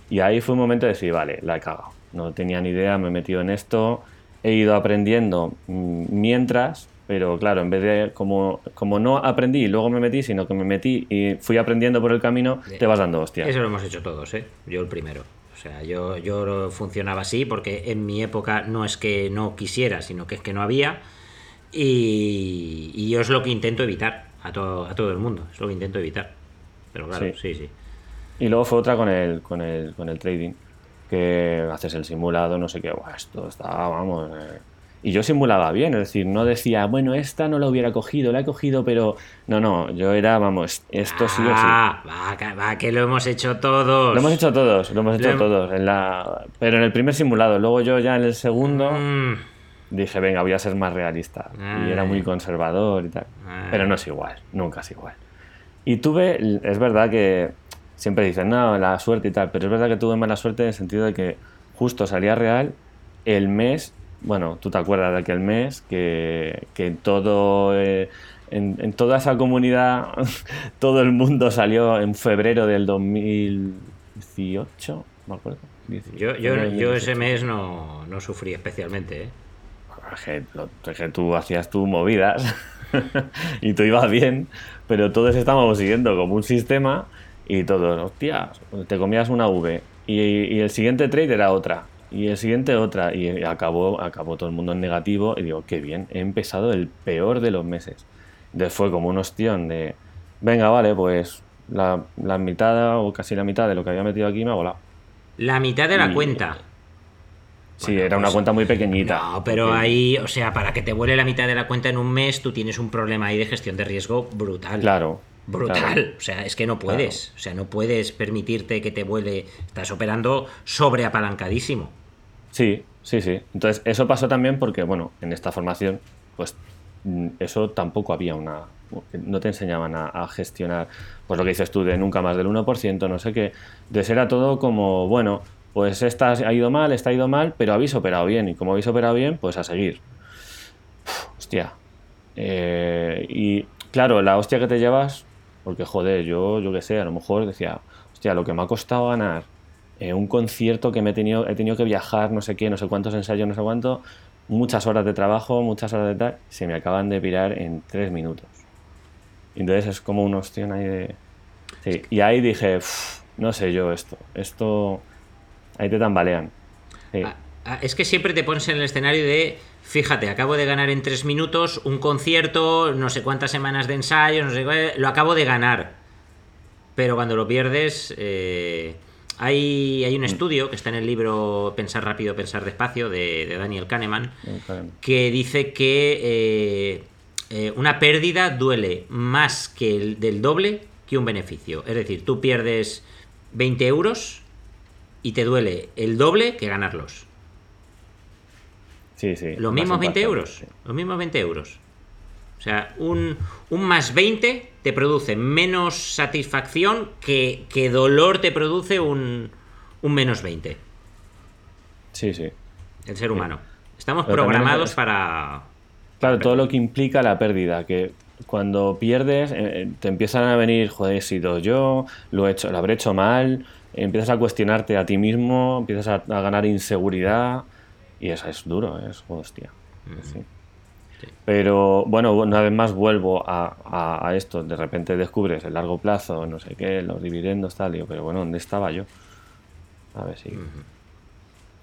Y ahí fue un momento de decir, vale, la he cagado. No tenía ni idea, me he metido en esto, he ido aprendiendo mm, mientras, pero claro, en vez de, como, como no aprendí y luego me metí, sino que me metí y fui aprendiendo por el camino, te vas dando hostias. Eso lo hemos hecho todos, ¿eh? Yo el primero. O sea, yo, yo funcionaba así porque en mi época no es que no quisiera, sino que es que no había. Y, y yo es lo que intento evitar a todo, a todo el mundo. Es lo que intento evitar. Pero claro, sí, sí. Y luego fue otra con el, con el, con el trading, que haces el simulado, no sé qué, Buah, esto está, vamos. eh. Y yo simulaba bien, es decir, no decía, bueno, esta no la hubiera cogido, la he cogido, pero. No, no, yo era, vamos, esto sí o sí. Ah, va, va, que lo hemos hecho todos. Lo hemos hecho todos, lo hemos Lo hecho hem- todos. En la... Pero en el primer simulado, luego yo ya en el segundo Mm, dije, venga, voy a ser más realista. Y era muy Ay. conservador y tal. Ay. Pero no es igual, nunca es igual. Y tuve, es verdad que siempre dicen, no, la suerte y tal, pero es verdad que tuve mala suerte en el sentido de que justo salía real el mes, bueno, tú te acuerdas de aquel mes que, que todo, eh, en, en toda esa comunidad, (laughs) todo el mundo salió en febrero del 2018, me acuerdo. yo, yo, yo ese 2018. mes no, no sufrí especialmente, ¿eh? Que, que tú hacías tus movidas (laughs) y tú ibas bien, pero todos estábamos siguiendo como un sistema y todos, hostias, te comías una V y, y el siguiente trade era otra y el siguiente otra y acabó, acabó todo el mundo en negativo y digo, qué bien, he empezado el peor de los meses. Entonces fue como un ostión de, venga, vale, pues la, la mitad o casi la mitad de lo que había metido aquí me ha volado. La mitad de la Y- cuenta. Sí, Bueno, era una cuenta muy pequeñita. No, pero porque- ahí, o sea, para que te vuele la mitad de la cuenta en un mes, tú tienes un problema ahí de gestión de riesgo brutal. Claro. Brutal. claro. O sea, es que no puedes. O sea, no puedes permitirte que te vuele. Estás operando sobreapalancadísimo. Sí, sí, sí. Entonces, eso pasó también porque, bueno, en esta formación, pues mm, eso tampoco había una. No te enseñaban a, gestionar, pues lo que dices tú, de nunca más del 1%, no sé qué. Entonces era todo como, bueno, pues esta ha ido mal, esta ha ido mal, pero habéis operado bien. Y como habéis operado bien, pues a seguir. Hostia. Eh, y claro, la hostia que te llevas, porque joder, yo, yo qué sé, a lo mejor decía, hostia, lo que me ha costado ganar eh, un concierto que me he tenido, he tenido que viajar, no sé qué, no sé cuántos ensayos, no sé cuánto, muchas horas de trabajo, muchas horas de tal, se me acaban de pirar en tres minutos. Entonces es como una opción ahí de... Y ahí dije, "Uf, no sé yo esto, esto... Ahí te tambalean. Sí. Ah, ah, Es que siempre te pones en el escenario de. Fíjate, acabo de ganar en tres minutos un concierto, no sé cuántas semanas de ensayo, no sé lo acabo de ganar. Pero cuando lo pierdes, eh, hay, hay un estudio que está en el libro Pensar rápido, pensar despacio de, de Daniel Kahneman, que dice que eh, eh, una pérdida duele más que el del doble que un beneficio. Es decir, tú pierdes 20 euros y te duele el doble que ganarlos. Sí, sí. Los mismos 20 impactante, euros. sí. Los mismos 20 euros. O sea, un, un más 20 te produce menos satisfacción que, que dolor te produce un, un menos 20. Sí, sí. El ser humano. Estamos Pero programados es- para... Claro, todo lo que implica la pérdida, que cuando pierdes eh, te empiezan a venir, joder, he sido yo, lo, he hecho, lo habré hecho mal, empiezas a cuestionarte a ti mismo, empiezas a, a ganar inseguridad y eso es duro, es hostia. Sí. Pero bueno, una vez más vuelvo a, a- a esto, de repente descubres el largo plazo, no sé qué, los dividendos, tal, digo, pero bueno, ¿dónde estaba yo? A ver si...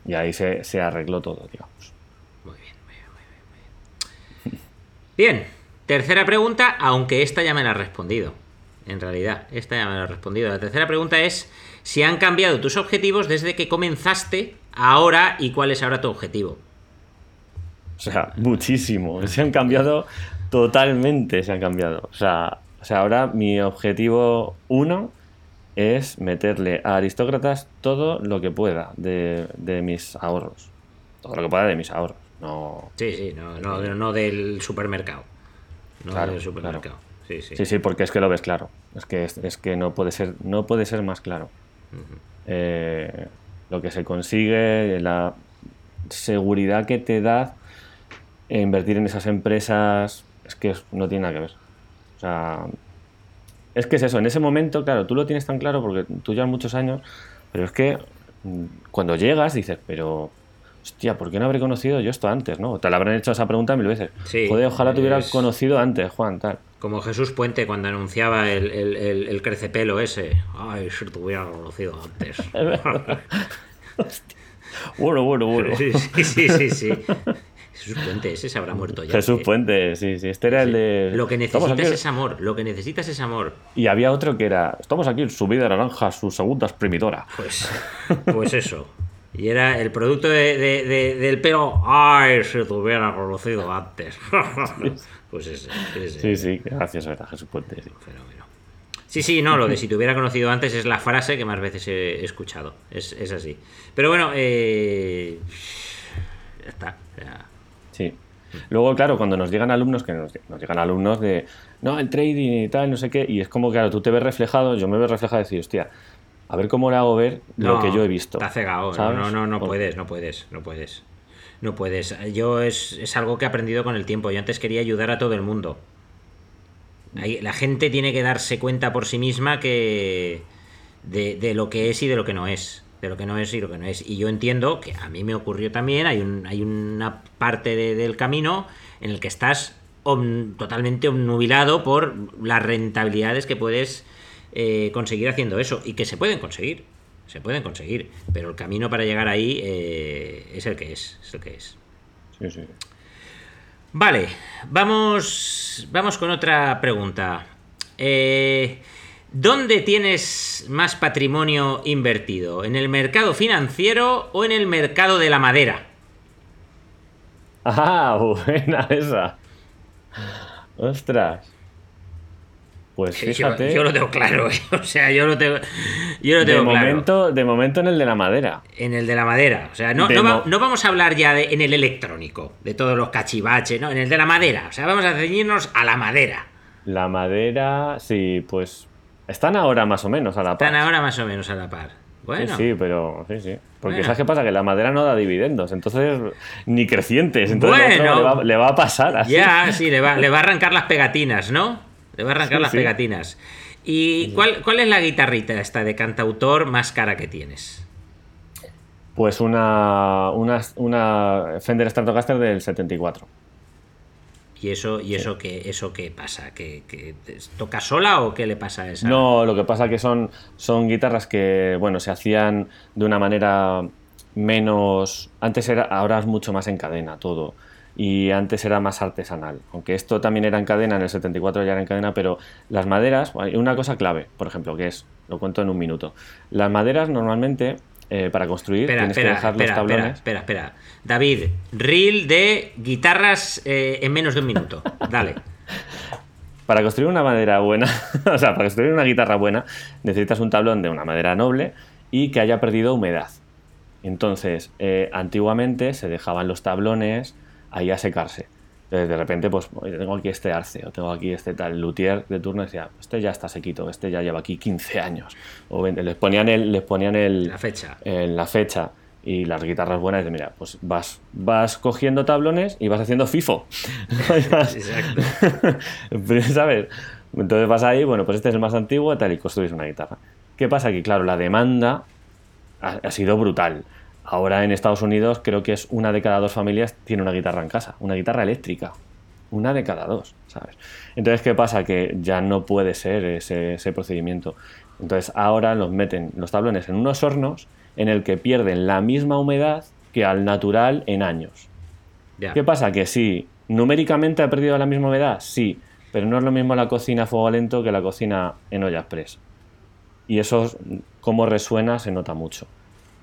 Y ahí se, se arregló todo, digamos. Muy bien, muy bien, muy bien, muy bien. Bien, tercera pregunta, aunque esta ya me la has respondido. En realidad, esta ya me la has respondido. La tercera pregunta es si han cambiado tus objetivos desde que comenzaste ahora y cuál es ahora tu objetivo. O sea, (laughs) muchísimo. Se han cambiado totalmente, se han cambiado. O sea, o sea, ahora mi objetivo uno es meterle a aristócratas todo lo que pueda de, de mis ahorros. Todo lo que pueda de mis ahorros. No. Sí, sí, no, no, no del supermercado. No Claro, del supermercado. Sí, sí. Sí, sí, porque es que lo ves claro. Es que, es, es que no puede ser, no puede ser más claro. Eh, lo que se consigue, la seguridad que te da e invertir en esas empresas, es que no tiene nada que ver. O sea, es que es eso, en ese momento, claro, tú lo tienes tan claro porque tú llevas muchos años, pero es que mm, cuando llegas dices, pero, hostia, ¿por qué no habré conocido yo esto antes? ¿no? Te la habrán hecho esa pregunta mil veces. Sí, Joder, ojalá te hubiera es- conocido antes, Juan, tal. Como Jesús Puente cuando anunciaba el, el, el- el crecepelo ese. Ay, si te hubiera conocido antes. (laughs) (laughs) Bueno, bueno, bueno. Sí, sí, sí, sí. Jesús Puente, ese se habrá muerto ya. Jesús ¿eh? Puente, sí, sí. Este era el de. Lo que necesitas es amor, lo que necesitas es amor. Y había otro que era. Estamos aquí en su vida naranja, su segunda exprimidora. Pues, pues eso. Y era el producto de- de- de- del pelo. ¡Ay, si te hubiera conocido antes! (laughs) Pues ese, ese. Sí, sí, qué gracioso era Jesús Puente. sí. Fenómeno. Sí, sí, no, lo de si te hubiera conocido antes es la frase que más veces he escuchado. Es, es así. Pero bueno, eh, ya está. ya. Sí. Luego, claro, cuando nos llegan alumnos, que nos, nos llegan alumnos de, no, el trading y tal, no sé qué, y es como, claro, tú te ves reflejado, yo me veo reflejado y decir, hostia, a ver cómo le hago ver lo que yo he visto. Está cegado. No, ¿sabes? no, no, puedes, no puedes, no puedes. No puedes. Yo es, es algo que he aprendido con el tiempo. Yo antes quería ayudar a todo el mundo. La gente tiene que darse cuenta por sí misma que de, de lo que es y de lo que no es. De lo que no es y lo que no es. Y yo entiendo que a mí me ocurrió también. Hay, un, hay una parte de- del camino en el que estás om- totalmente obnubilado por las rentabilidades que puedes eh, conseguir haciendo eso. Y que se pueden conseguir. Se pueden conseguir. Pero el camino para llegar ahí eh, es el que es. Es el que es. Sí, sí. Vale, vamos, vamos con otra pregunta. Eh, ¿Dónde tienes más patrimonio invertido? ¿En el mercado financiero o en el mercado de la madera? Ah, (laughs) buena esa. Ostras. Pues Yo, fíjate, yo lo tengo claro, (laughs) ¿eh? o sea, yo lo tengo, yo lo de, tengo claro. momento, de momento en el de la madera. En el de la madera. O sea, no, De no, va- no vamos a hablar ya de, en el electrónico, de todos los cachivaches, no, en el de la madera. O sea, vamos a ceñirnos a la madera. La madera, sí, pues están ahora más o menos a la par. Están ahora más o menos a la par. Bueno, Sí, sí, pero sí, sí. Porque Bueno. ¿sabes qué pasa? Que la madera no da dividendos, entonces ni crecientes. Entonces Bueno. le, va, le va a pasar así. Ya, sí, le va, le va a arrancar las pegatinas, ¿no? Le va a arrancar Sí, las sí. pegatinas. ¿Y cuál, cuál es la guitarrita esta de cantautor más cara que tienes? Pues una, una, una Fender Stratocaster del 74. ¿Y eso, y eso qué, eso qué pasa? ¿Que, que toca sola o qué le pasa a esa? No, lo que pasa que son, son guitarras que, bueno, se hacían de una manera menos... Antes era, ahora es mucho más en cadena todo. Y antes era más artesanal. Aunque esto también era en cadena, en el 74 ya era en cadena, pero las maderas, una cosa clave, por ejemplo, que es, lo cuento en un minuto. Las maderas normalmente, eh, para construir, Espera, tienes espera, que dejar espera, los tablones... espera, espera. David, reel de guitarras eh, en menos de un minuto. Dale. (laughs) Para construir una madera buena, (laughs) o sea, para construir una guitarra buena, necesitas un tablón de una madera noble y que haya perdido humedad. Entonces, eh, antiguamente se dejaban los tablones ahí a secarse. Entonces, de repente, pues, tengo aquí este arce, o tengo aquí este tal luthier de turno, y decía, este ya está sequito, este ya lleva aquí 15 años. O 20. les ponían el, les ponían el, La fecha. en la fecha y las guitarras buenas de mira pues vas vas cogiendo tablones y vas haciendo FIFO (laughs) Exacto. (laughs) ¿sabes? entonces vas ahí bueno pues este es el más antiguo tal y construís una guitarra qué pasa que claro la demanda ha, ha sido brutal ahora en Estados Unidos creo que es una de cada dos familias tiene una guitarra en casa una guitarra eléctrica una de cada dos, ¿sabes? Entonces, ¿qué pasa? Que ya no puede ser ese, ese procedimiento. Entonces, ahora los meten los tablones en unos hornos en el que pierden la misma humedad que al natural en años. ¿Qué pasa? Que sí, numéricamente ha perdido la misma humedad, sí, pero no es lo mismo la cocina a fuego lento que la cocina en olla express. Y eso, como resuena, se nota mucho.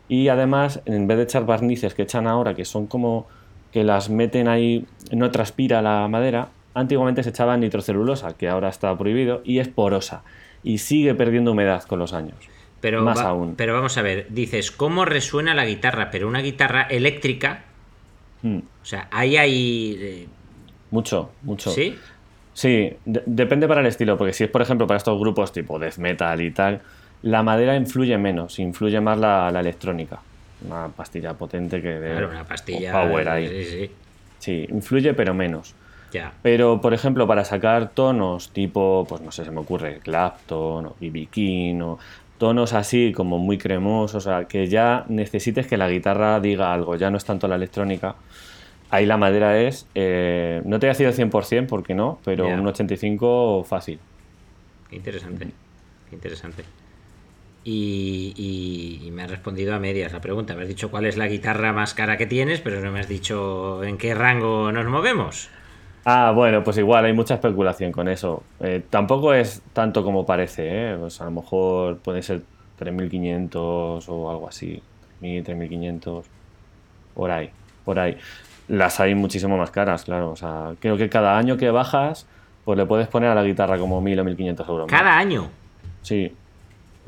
Y además, en vez de echar barnices que echan ahora, que son como que las meten ahí, no transpira la madera, antiguamente se echaba nitrocelulosa, que ahora está prohibido, y es porosa. Y sigue perdiendo humedad con los años. Pero, Más va- aún. pero vamos a ver, dices, ¿cómo resuena la guitarra? Pero una guitarra eléctrica, Mm, o sea, ahí hay... eh, mucho, mucho. ¿Sí? Sí, de- depende para el estilo, porque si es, por ejemplo, para estos grupos tipo death metal y tal, la madera influye menos, influye más la, la electrónica. Una pastilla potente que de Claro, una pastilla... power ahí. Sí, sí, Sí, influye, pero menos. ya. Pero, por ejemplo, para sacar tonos tipo, pues no sé, se me ocurre Clapton o BB King o tonos así como muy cremosos, o sea, que ya necesites que la guitarra diga algo, ya no es tanto la electrónica. Ahí la madera es, eh, no te voy a decir el 100% porque no, pero Ya. un 85 fácil. Qué interesante. Qué interesante. Y, y- y me has respondido a medias la pregunta. Me has dicho cuál es la guitarra más cara que tienes, pero no me has dicho en qué rango nos movemos. Ah, bueno, pues igual hay mucha especulación con eso. Eh, tampoco es tanto como parece, ¿eh? Pues a lo mejor puede ser 3.500 o algo así. 1.000, 3.500. Por ahí, por ahí. Las hay muchísimo más caras, claro. O sea, creo que cada año que bajas, pues le puedes poner a la guitarra como 1.000 o 1.500 euros. más. Cada año. Sí.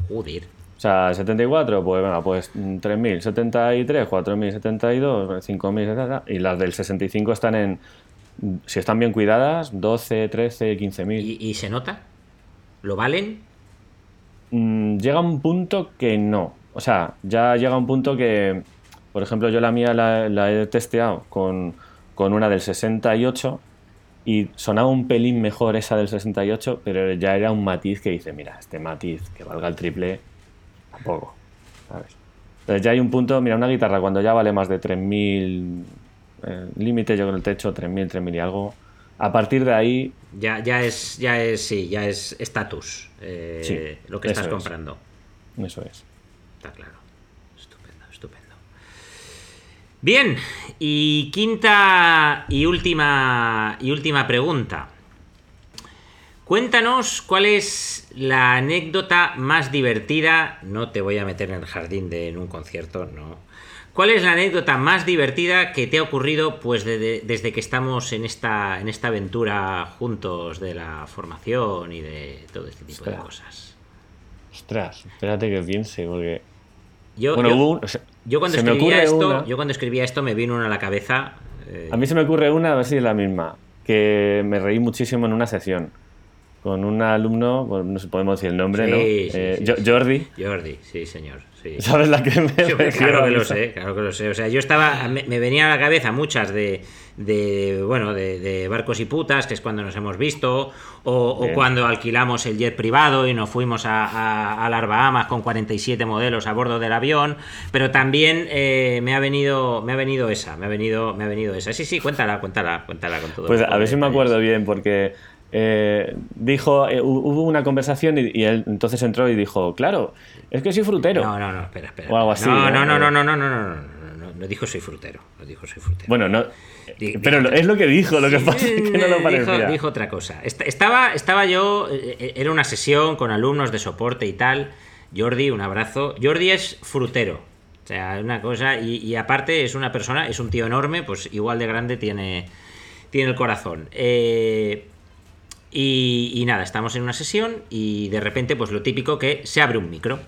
Joder. O sea, 74, pues venga, pues mm, 3.000, 73, 4.000, 72, 5.000, etcétera. Y las del 65 están en, si están bien cuidadas, 12, 13, 15.000. ¿Y, y se nota? ¿Lo valen? Mm, llega un punto que no. O sea, ya llega un punto que, por ejemplo, yo la mía la, la he testeado con, con una del 68 y sonaba un pelín mejor esa del 68, pero ya era un matiz que dice, mira, este matiz que valga el triple, tampoco. ¿sabes? Entonces ya hay un punto, mira, una guitarra cuando ya vale más de 3.000, eh, límite yo con el techo, 3.000, 3.000 y algo. A partir de ahí, Ya, ya es, ya es, sí, ya es estatus eh, Sí, lo que estás es. comprando. eso es. Está claro. Estupendo, estupendo. Bien, y quinta y última y última pregunta. Cuéntanos cuál es la anécdota más divertida. No te voy a meter en el jardín de en un concierto, no. ¿Cuál es la anécdota más divertida que te ha ocurrido pues de- de- desde que estamos en esta, en esta aventura juntos de la formación y de todo este tipo de cosas? Ostras, espérate que piense, porque... Yo, Bueno, yo- hubo un- o sea, Yo cuando se escribía esto, una- yo cuando escribía esto me vino una a la cabeza. eh, A mí se me ocurre una, a ver si es la misma, que me reí muchísimo en una sesión con un alumno, bueno, no sé, podemos decir el nombre, Sí, ¿no? sí, Eh, sí, Jo- sí. Jordi, Jordi, sí, señor. (laughs) ¿sabes la que me refiero claro que lo sé, claro que lo sé. O sea, yo estaba, me, me venía a la cabeza muchas de, de bueno, de, de barcos y putas, que es cuando nos hemos visto, o, o cuando alquilamos el jet privado y nos fuimos a, a, a las Bahamas con 47 modelos a bordo del avión, pero también eh, me ha venido, me ha venido esa, me ha venido, me ha venido esa. Sí, sí, cuéntala, cuéntala, cuéntala con todo. Pues a ver si me acuerdo bien, porque eh, dijo, eh, hu- hubo una conversación y, y él entonces entró y dijo, claro, es que soy frutero. No, no, no, espera, espera. O algo así, No, no, ¿no? no, no, no, no, no, no, no, no, no, no dijo soy frutero, no dijo soy frutero. Bueno, no, pero dijo- es lo que dijo, lo que pasa es que no lo Dijo- parecía. Dijo, otra cosa. Est- Estaba, estaba yo, eh, era una sesión con alumnos de soporte y tal. Jordi, un abrazo. Jordi es frutero. O sea, una cosa. Y, y aparte es una persona, es un tío enorme, pues igual de grande tiene, tiene el corazón. Eh, y, y nada, estamos en una sesión y de repente, pues lo típico que se abre un micro.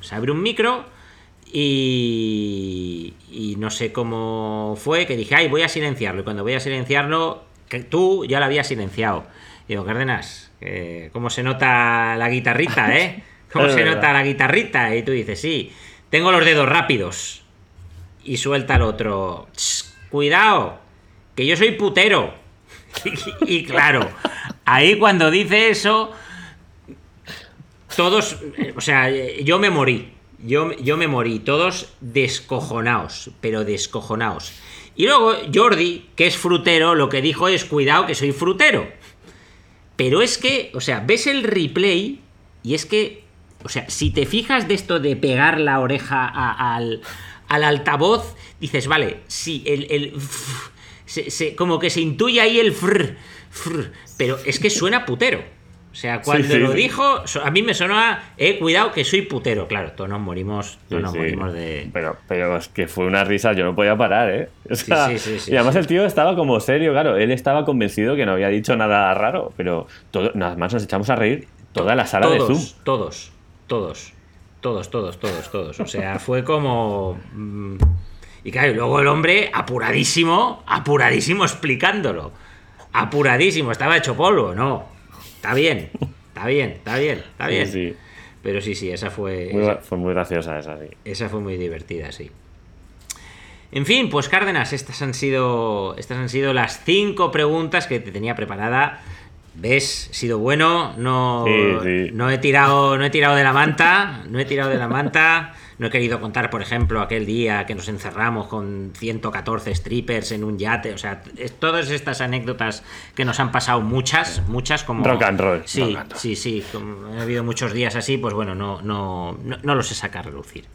Se abre un micro y, y no sé cómo fue, que dije, ay, voy a silenciarlo. Y cuando voy a silenciarlo, que tú ya lo habías silenciado. Digo, Cárdenas, eh, ¿cómo se nota la guitarrita, eh? (laughs) ¿Cómo se nota la guitarrita? Y tú dices, sí, tengo los dedos rápidos. Y suelta el otro, "Ch, cuidado, que yo soy putero. (laughs) y, y claro, ahí cuando dice eso, todos, eh, o sea, eh, yo me morí. Yo, yo me morí, todos descojonaos, pero descojonaos. Y luego Jordi, que es frutero, lo que dijo es, cuidado que soy frutero. Pero es que, o sea, ves el replay y es que, o sea, si te fijas de esto de pegar la oreja al, al altavoz, dices, vale, sí, el... el se- como que se intuye ahí el frr, (laughs) pero es que suena putero. O sea, cuando sí, lo sí. dijo, a mí me sonó a, eh, cuidado que soy putero. Claro, todos nos morimos, todos nos morimos de... Pero, pero es que fue una risa, yo no podía parar, ¿eh? O sea, y además el tío estaba como serio, claro, él estaba convencido que no había dicho nada raro, pero todo, nada más nos echamos a reír toda la sala todos, de Zoom. Todos, todos, todos, todos, todos, todos. O sea, fue como... mm, Y claro, y luego el hombre apuradísimo, apuradísimo explicándolo. Apuradísimo, estaba hecho polvo, no. Está bien, está bien, está bien, está bien. sí. Pero sí, sí, esa fue... Muy esa- fue muy graciosa esa, sí. esa fue muy divertida, sí. En fin, pues Cárdenas, estas han sido, estas han sido las cinco preguntas que te tenía preparada ¿Ves? He sido bueno, no, Sí, sí. no he tirado, no he tirado de la manta, no he tirado de la manta. No he querido contar, por ejemplo, aquel día que nos encerramos con 114 strippers en un yate. O sea, es- todas estas anécdotas que nos han pasado muchas, muchas como... Rock and roll, Sí, rock and roll. sí, sí. como ha habido muchos días así, pues bueno, no, no, no, no los he sacado a relucir.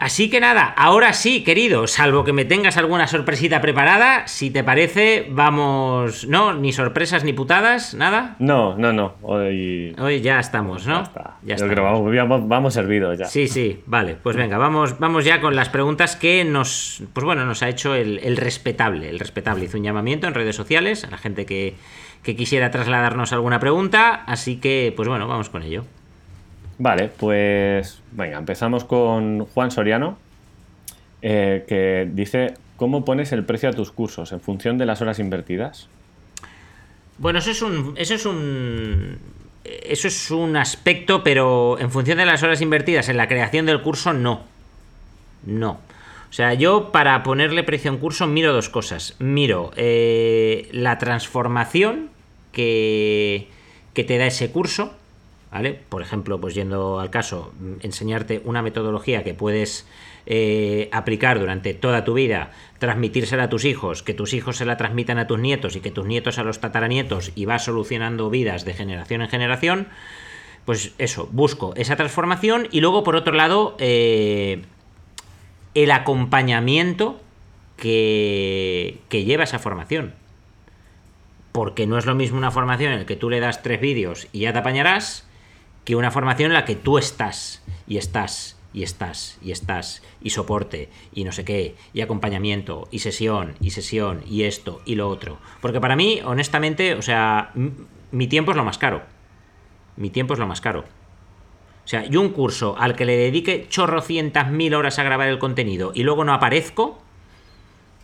Así que nada, ahora sí, querido, salvo que me tengas alguna sorpresita preparada, si te parece, vamos... No, ni sorpresas ni putadas, nada. No, no, no. Hoy. Hoy ya estamos, ¿no? Ya está. Ya Yo creo que vamos, vamos, vamos servidos ya. Sí, sí, vale, pues venga, vamos, vamos ya con las preguntas que nos, pues bueno, nos ha hecho el, el respetable. El respetable hizo un llamamiento en redes sociales a la gente que, que quisiera trasladarnos alguna pregunta, así que, pues bueno, vamos con ello. Vale, pues venga, empezamos con Juan Soriano, eh, que dice, ¿cómo pones el precio a tus cursos en función de las horas invertidas? Bueno, eso es un, eso es un, eso es un aspecto, pero en función de las horas invertidas en la creación del curso, no, no. O sea, yo para ponerle precio a un curso miro dos cosas. Miro eh, la transformación que, que te da ese curso, ¿vale? Por ejemplo, pues yendo al caso, mm, enseñarte una metodología que puedes eh, aplicar durante toda tu vida, transmitírsela a tus hijos, que tus hijos se la transmitan a tus nietos y que tus nietos a los tataranietos y vas solucionando vidas de generación en generación, pues eso, busco esa transformación y luego por otro lado eh, el acompañamiento que, que lleva esa formación. Porque no es lo mismo una formación en la que tú le das tres vídeos y ya te apañarás, que una formación en la que tú estás y estás y estás y estás y soporte y no sé qué y acompañamiento y sesión y sesión y esto y lo otro. Porque para mí, honestamente, o sea, mi tiempo es lo más caro. Mi tiempo es lo más caro. O sea, yo un curso al que le dedique chorrocientas mil horas a grabar el contenido y luego no aparezco,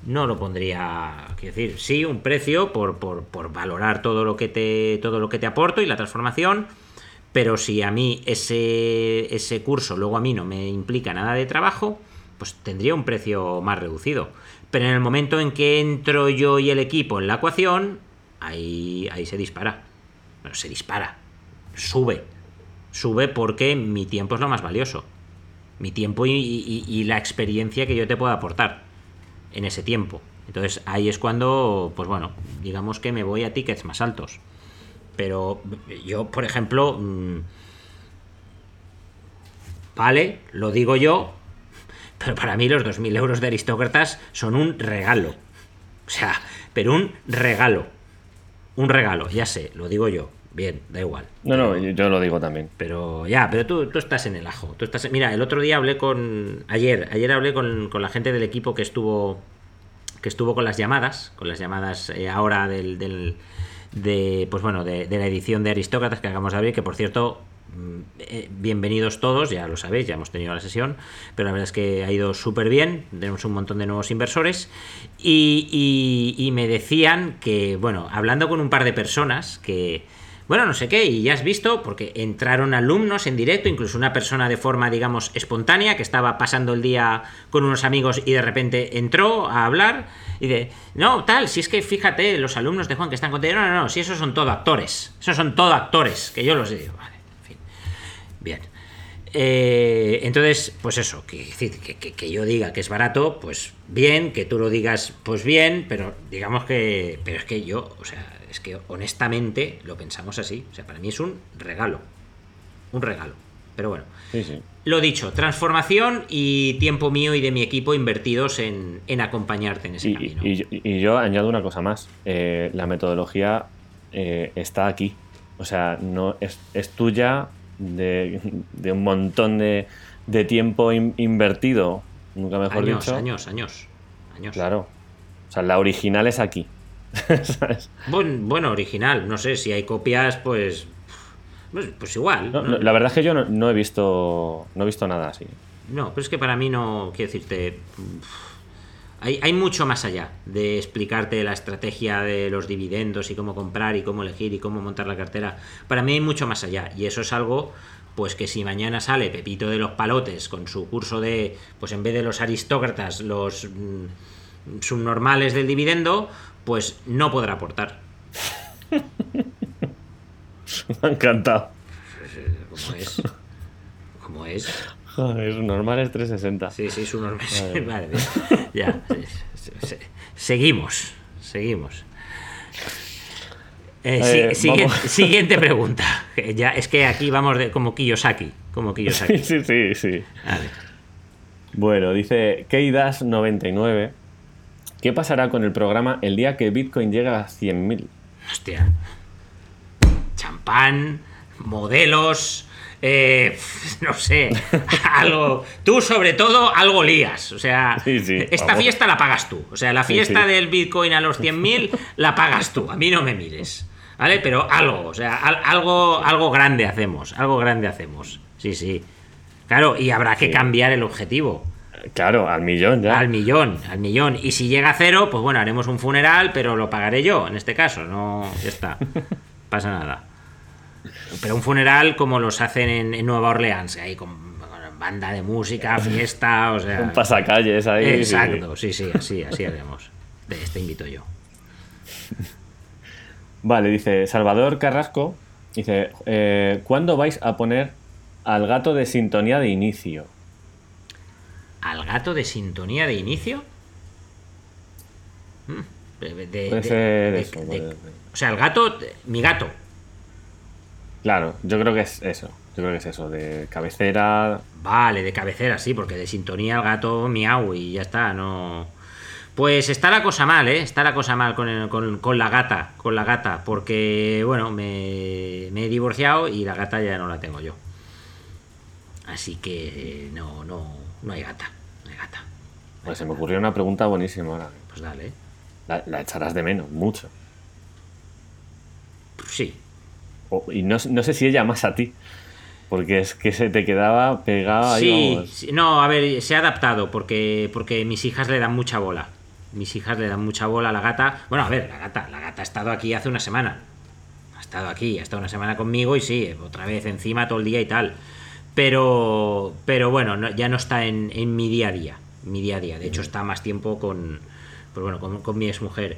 no lo pondría, quiero decir, sí, un precio por, por, por valorar todo lo que te todo lo que te aporto y la transformación, pero si a mí ese, ese curso luego a mí no me implica nada de trabajo, pues tendría un precio más reducido. Pero en el momento en que entro yo y el equipo en la ecuación, ahí, ahí se dispara. Bueno, se dispara. Sube. Sube porque mi tiempo es lo más valioso. Mi tiempo y, y- la experiencia que yo te puedo aportar en ese tiempo. Entonces ahí es cuando, pues bueno, digamos que me voy a tickets más altos. Pero yo, por ejemplo, mm, vale, lo digo yo, pero para mí los 2.000 euros de aristócratas son un regalo. O sea, pero un regalo. Un regalo, ya sé, lo digo yo. Bien, da igual. No, no, yo, yo lo digo también. Pero ya, pero tú, tú estás en el ajo. Tú estás, mira, el otro día hablé con. Ayer, ayer hablé con, con la gente del equipo que estuvo. Que estuvo con las llamadas. Con las llamadas eh, ahora del. del- de, pues bueno, de, de la edición de Aristócratas que acabamos de abrir, que por cierto, mm, eh, bienvenidos todos, ya lo sabéis, ya hemos tenido la sesión, pero la verdad es que ha ido súper bien, tenemos un montón de nuevos inversores y, y- y me decían que, bueno, hablando con un par de personas que, bueno, no sé qué, y ya has visto, porque entraron alumnos en directo, incluso una persona de forma, digamos, espontánea, que estaba pasando el día con unos amigos y de repente entró a hablar y de, no, tal, si es que fíjate, los alumnos de Juan que están contigo, no, no, no, si esos son todo actores, esos son todo actores, que yo los digo, vale, en fin, bien. Eh, entonces, pues eso, que, que- que yo diga que es barato, pues bien, que tú lo digas, pues bien, pero digamos que, pero es que yo, o sea, es que honestamente lo pensamos así, o sea, para mí es un regalo, un regalo, pero bueno. Sí, sí. Lo dicho, transformación y tiempo mío y de mi equipo invertidos en, en acompañarte en ese Y, camino. y- yo añado una cosa más. Eh, la metodología eh, está aquí. O sea, no es, es tuya de, de un montón de, de tiempo in- invertido, nunca mejor años, dicho. años, años, años. Claro. O sea, la original es aquí. (laughs) Bueno, original, no sé, si hay copias, pues... Pues, pues igual. No, ¿no? no, la verdad es que yo no, no he visto no he visto nada así. No, pero es que para mí no, quiero decirte, hay, hay mucho más allá de explicarte la estrategia de los dividendos y cómo comprar y cómo elegir y cómo montar la cartera. Para mí hay mucho más allá y eso es algo pues que si mañana sale Pepito de los Palotes con su curso de, pues en vez de los aristócratas, los mm, subnormales del dividendo, pues no podrá aportar. (laughs) Me ha encantado. ¿Cómo es? ¿Cómo es? Joder, su normal es 360. Sí, sí, su normal. Vale, bien. (laughs) Ya. sí, sí, sí. Seguimos. Seguimos. Eh, sí, Eh, (laughs) siguiente, pregunta. Ya, es que aquí vamos de, como Kiyosaki. Como Kiyosaki. Sí, sí, sí. A ver. Bueno, dice Keidas99. ¿Qué pasará con el programa el día que Bitcoin llegue a 100.000? Hostia. Champán, modelos, eh, (laughs) no sé, (laughs) algo. Tú, sobre todo, algo lías. O sea, Sí, sí, esta fiesta la pagas tú. O sea, la fiesta sí. del Bitcoin a los 100.000 la pagas tú. A mí no me mires. ¿Vale? Pero algo, o sea, al- algo, algo grande hacemos. Algo grande hacemos. Sí, sí. Claro, y habrá que cambiar el objetivo. Claro, al millón ya. Al millón, al millón. Y si llega a cero, pues bueno, haremos un funeral, pero lo pagaré yo, en este caso. No, ya está. (laughs) Pasa nada. Pero un funeral como los hacen en, en Nueva Orleans, ahí con, con banda de música, fiesta, o sea. Un pasacalles ahí. sí. Exacto, sí, sí, así, así haremos. De este invito yo. Vale, dice Salvador Carrasco. Dice, eh, ¿cuándo vais a poner al gato de sintonía de inicio? ¿Al gato de sintonía de inicio? Mm, de- de- eso, o sea, el gato, mi gato. Claro, yo creo que es eso. Yo creo que es eso, de cabecera. Vale, de cabecera, sí, porque de sintonía el gato miau y ya está, no. Pues está la cosa mal, ¿eh? Está la cosa mal con, el- con, con la gata, con la gata, porque, bueno, me, me he divorciado y la gata ya no la tengo yo. Así que no, no, no hay gata. Pues se me ocurrió una pregunta buenísima ahora. Pues dale. La, la echarás de menos, mucho. Sí, O- y no, no sé si ella más a ti. Porque es que se te quedaba pegado ahí. Sí, sí, no, a ver, se ha adaptado porque, porque mis hijas le dan mucha bola. Mis hijas le dan mucha bola a la gata. Bueno, a ver, la gata, la gata ha estado aquí hace una semana. Ha estado aquí, ha estado una semana conmigo y sí, otra vez encima todo el día y tal. Pero, pero bueno, no- ya no está en, en mi día a día. Mi día a día. De hecho, está más tiempo con, pues bueno, con, con mi exmujer.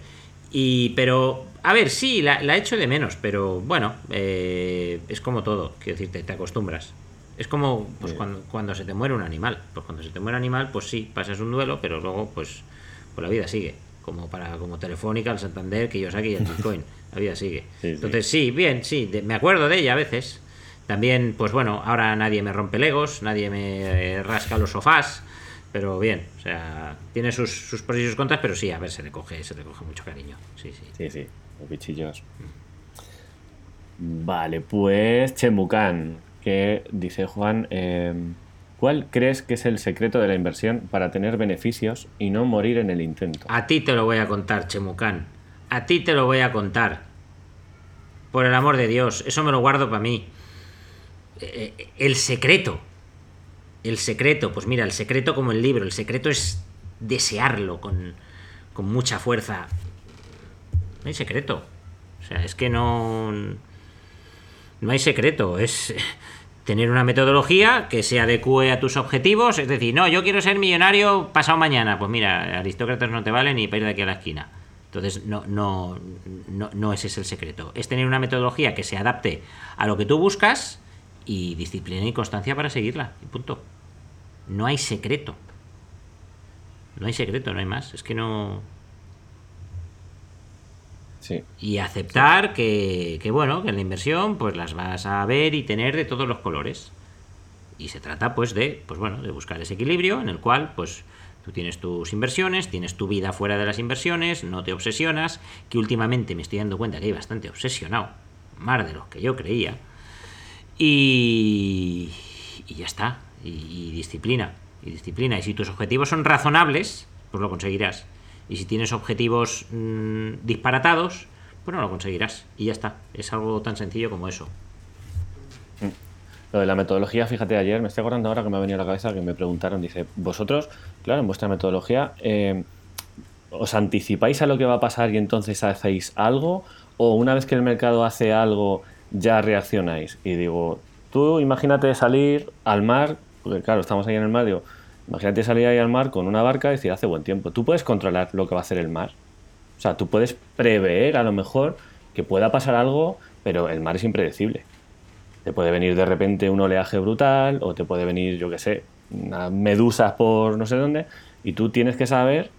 Y, pero, a ver, sí, la, la echo de menos, pero bueno, eh, es como todo, quiero decirte, te acostumbras. Es como pues, cuando, cuando se te muere un animal. Pues cuando se te muere un animal, pues sí, pasas un duelo, pero luego, pues, pues la vida sigue. Como para como Telefónica, el Santander, que yo saqué y el (laughs) Bitcoin. La vida sigue. Sí. Entonces, sí, bien, sí, de- me acuerdo de ella a veces. También, pues bueno, ahora nadie me rompe legos, nadie me eh, rasca los sofás, pero bien, o sea, tiene sus, sus pros y sus contras, pero sí, a ver, se le coge, se le coge mucho cariño. Sí, sí. Sí, sí, los bichillos. Vale, pues Chemucan, que dice Juan, eh, ¿cuál crees que es el secreto de la inversión para tener beneficios y no morir en el intento? A ti te lo voy a contar, Chemucán. A ti te lo voy a contar. Por el amor de Dios, eso me lo guardo para mí. Eh, eh, el secreto. El secreto, pues mira, el secreto como el libro. El secreto es desearlo con, con mucha fuerza. No hay secreto. O sea, es que no. No hay secreto. Es (laughs) tener una metodología que se adecue a tus objetivos. Es decir, no, yo quiero ser millonario pasado mañana. Pues mira, aristócratas no te valen ni para ir de aquí a la esquina. Entonces, no, no, no, no ese es el secreto. Es tener una metodología que se adapte a lo que tú buscas y disciplina y constancia para seguirla. Punto. No hay secreto. No hay secreto, no hay más. Es que no. Sí, Y aceptar que, que, bueno, que en la inversión pues las vas a ver y tener de todos los colores. Y se trata pues de, pues bueno, de buscar ese equilibrio en el cual pues tú tienes tus inversiones, tienes tu vida fuera de las inversiones, no te obsesionas, que últimamente me estoy dando cuenta que hay bastante obsesionado, más de lo que yo creía. Y, y ya está, y, disciplina, y disciplina. Y si tus objetivos son razonables, pues lo conseguirás. Y si tienes objetivos mm, disparatados, pues no lo conseguirás. Y ya está. Es algo tan sencillo como eso. Lo de la metodología, fíjate, ayer me estoy acordando ahora que me ha venido a la cabeza que me preguntaron, dice, vosotros, claro, en vuestra metodología, eh, ¿os anticipáis a lo que va a pasar y entonces hacéis algo? ¿O una vez que el mercado hace algo, ya reaccionáis? Y digo, tú imagínate salir al mar, porque claro, estamos ahí en el mar, digo, imagínate salir ahí al mar con una barca y decir, hace buen tiempo. Tú puedes controlar lo que va a hacer el mar. O sea, tú puedes prever a lo mejor que pueda pasar algo, pero el mar es impredecible. Te puede venir de repente un oleaje brutal o te puede venir, yo qué sé, unas medusas por no sé dónde y tú tienes que saber,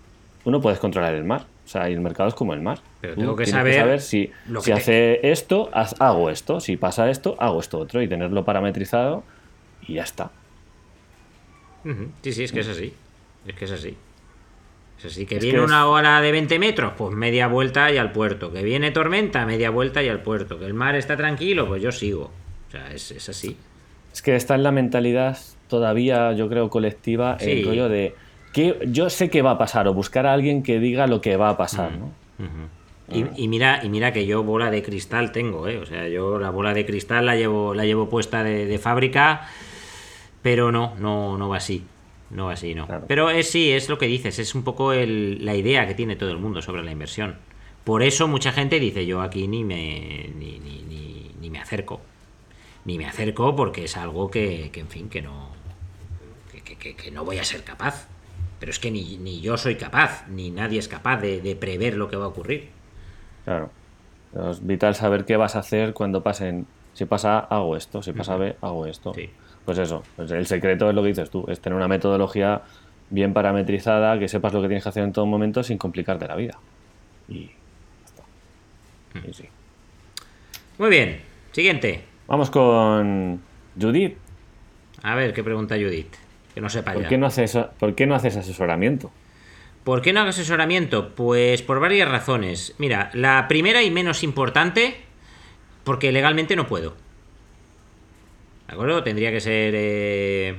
tú no puedes controlar el mar. O sea, y el mercado es como el mar. Pero tengo que saber si, lo si que te- hace esto, hago esto. Si pasa esto, hago esto otro. Y tenerlo parametrizado y ya está. Sí, sí, es que es así. Es que es así. Es así. Que Es viene que una ola de 20 metros, pues media vuelta y al puerto. Que viene tormenta, media vuelta y al puerto. Que el mar está tranquilo, pues yo sigo. O sea, es, es así. Es que está en la mentalidad todavía, yo creo, colectiva, Sí. el rollo de que yo sé qué va a pasar o buscar a alguien que diga lo que va a pasar, ¿no? Y, y mira, y mira que yo bola de cristal tengo, ¿eh? O sea, yo la bola de cristal la llevo, la llevo puesta de, de fábrica, pero no, no, no va así. No va así, no. Claro. Pero es sí, es lo que dices, es un poco el- la idea que tiene todo el mundo sobre la inversión. Por eso mucha gente dice, yo aquí ni me, ni, ni, ni- ni me acerco. Ni me acerco porque es algo que, que, en fin, que no, que, que- que- no voy a ser capaz. Pero es que ni, ni yo soy capaz, ni nadie es capaz de, de prever lo que va a ocurrir. Claro. Es vital saber qué vas a hacer cuando pasen. Si pasa A, hago esto. Si pasa B, hago esto. Sí. Pues eso. pues el secreto es lo que dices tú. Es tener una metodología bien parametrizada, que sepas lo que tienes que hacer en todo momento sin complicarte la vida. Y ya está. Y sí. Muy bien, siguiente. Vamos con Judith. A ver, ¿qué pregunta Judith? Que no sepa ¿Por ya. qué, no haces, ¿Por qué no haces asesoramiento? ¿Por qué no hago asesoramiento? Pues por varias razones. Mira, la primera y menos importante, porque legalmente no puedo. ¿De acuerdo? Tendría que ser... eh,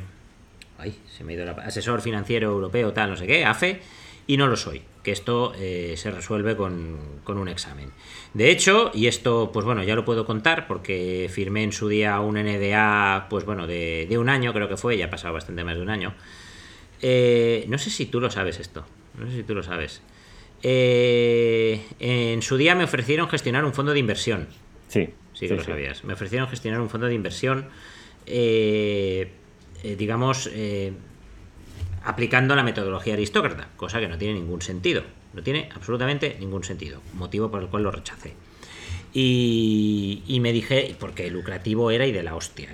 Ay, se me ha ido la... Asesor financiero europeo, tal, no sé qué, AFE, y no lo soy. Que esto eh, se resuelve con, con un examen. De hecho, y esto, pues bueno, ya lo puedo contar, porque firmé en su día un NDA, pues bueno, de, de un año, creo que fue, ya ha pasado bastante más de un año. Eh, no sé si tú lo sabes esto. No sé si tú lo sabes. Eh, en su día me ofrecieron gestionar un fondo de inversión. Sí. Sí que lo sabías. Me ofrecieron gestionar un fondo de inversión, eh, eh, digamos, eh, aplicando la metodología aristócrata, cosa que no tiene ningún sentido. No tiene absolutamente ningún sentido. Motivo por el cual lo rechacé. Y, me dije, porque lucrativo era y de la hostia,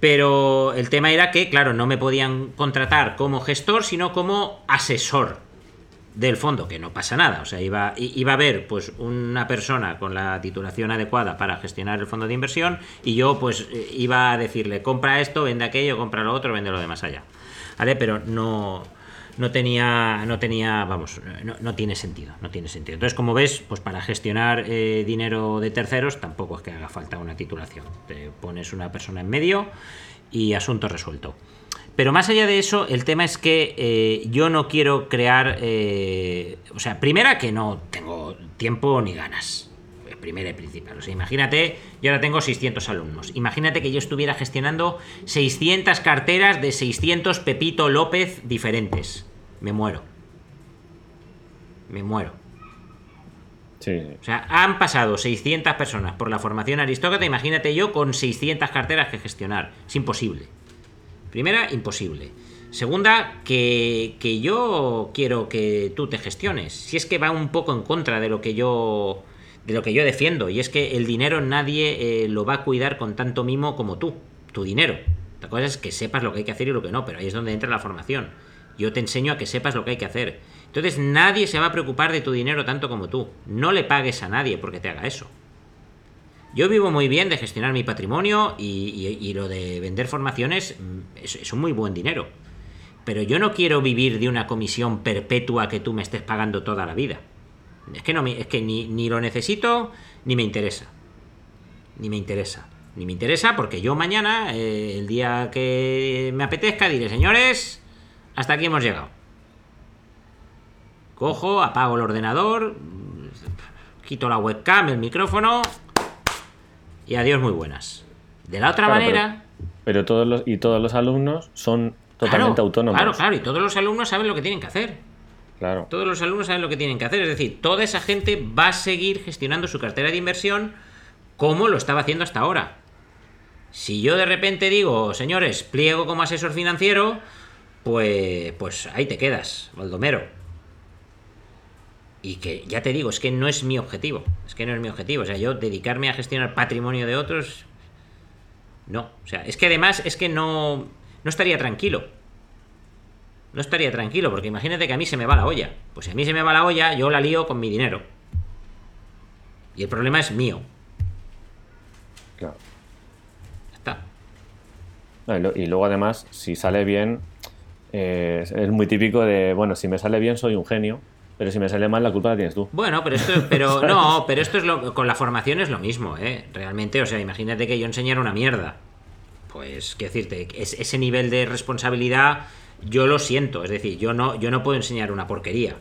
pero el tema era que, claro, no me podían contratar como gestor, sino como asesor del fondo, que no pasa nada. O sea, iba, iba a haber pues una persona con la titulación adecuada para gestionar el fondo de inversión y yo pues eh, iba a decirle, compra esto, vende aquello, compra lo otro, vende lo demás allá. ¿Vale? Pero no, no tenía, no tenía, vamos, no, no tiene sentido, no tiene sentido. Entonces, como ves, pues para gestionar eh, dinero de terceros tampoco es que haga falta una titulación. Te pones una persona en medio y asunto resuelto. Pero más allá de eso, el tema es que eh, yo no quiero crear, eh, o sea, primera que no tengo tiempo ni ganas. Primera y principal. O sea, imagínate, yo ahora tengo 600 alumnos. Imagínate que yo estuviera gestionando 600 carteras de 600 Pepito López diferentes. Me muero. Me muero. Sí, sí. O sea, han pasado 600 personas por la formación aristócrata. Imagínate yo con 600 carteras que gestionar. Es imposible. Primera, imposible. Segunda, que, que yo quiero que tú te gestiones. Si es que va un poco en contra de lo que yo de lo que yo defiendo. Y es que el dinero nadie eh, lo va a cuidar con tanto mimo como tú. Tu dinero. La cosa es que sepas lo que hay que hacer y lo que no. Pero ahí es donde entra la formación. Yo te enseño a que sepas lo que hay que hacer. Entonces nadie se va a preocupar de tu dinero tanto como tú. No le pagues a nadie porque te haga eso. Yo vivo muy bien de gestionar mi patrimonio y, lo de vender formaciones mm, es, un muy buen dinero. Pero yo no quiero vivir de una comisión perpetua que tú me estés pagando toda la vida. Es que, no es que ni, ni lo necesito ni me interesa. Ni me interesa. Ni me interesa porque yo mañana, eh, el día que me apetezca, diré, señores, hasta aquí hemos llegado. Cojo, apago el ordenador, quito la webcam, el micrófono y adiós muy buenas. De la otra Claro, manera... Pero todos los, y todos los alumnos son totalmente Claro, autónomos. Claro, claro, y todos los alumnos saben lo que tienen que hacer. Claro. Todos los alumnos saben lo que tienen que hacer. Es decir, toda esa gente va a seguir gestionando su cartera de inversión como lo estaba haciendo hasta ahora. Si yo de repente digo, señores, pliego como asesor financiero, pues, pues ahí te quedas, Baldomero. Y que ya te digo, es que no es mi objetivo. Es que no es mi objetivo. O sea, yo dedicarme a gestionar patrimonio de otros. No. O sea, es que además es que no. No estaría tranquilo. No estaría tranquilo, porque imagínate que a mí se me va la olla. Pues si a mí se me va la olla, yo la lío con mi dinero. Y el problema es mío. Claro. Ya está. No, y, lo- y luego además, si sale bien, eh, es- es muy típico de, bueno, si me sale bien soy un genio, pero si me sale mal la culpa la tienes tú. Bueno, pero esto, pero (laughs) no, pero esto es lo, con la formación es lo mismo, ¿eh? Realmente, o sea, imagínate que yo enseñara una mierda. Pues, qué decirte, es, ese nivel de responsabilidad yo lo siento, es decir, yo no, yo no puedo enseñar una porquería.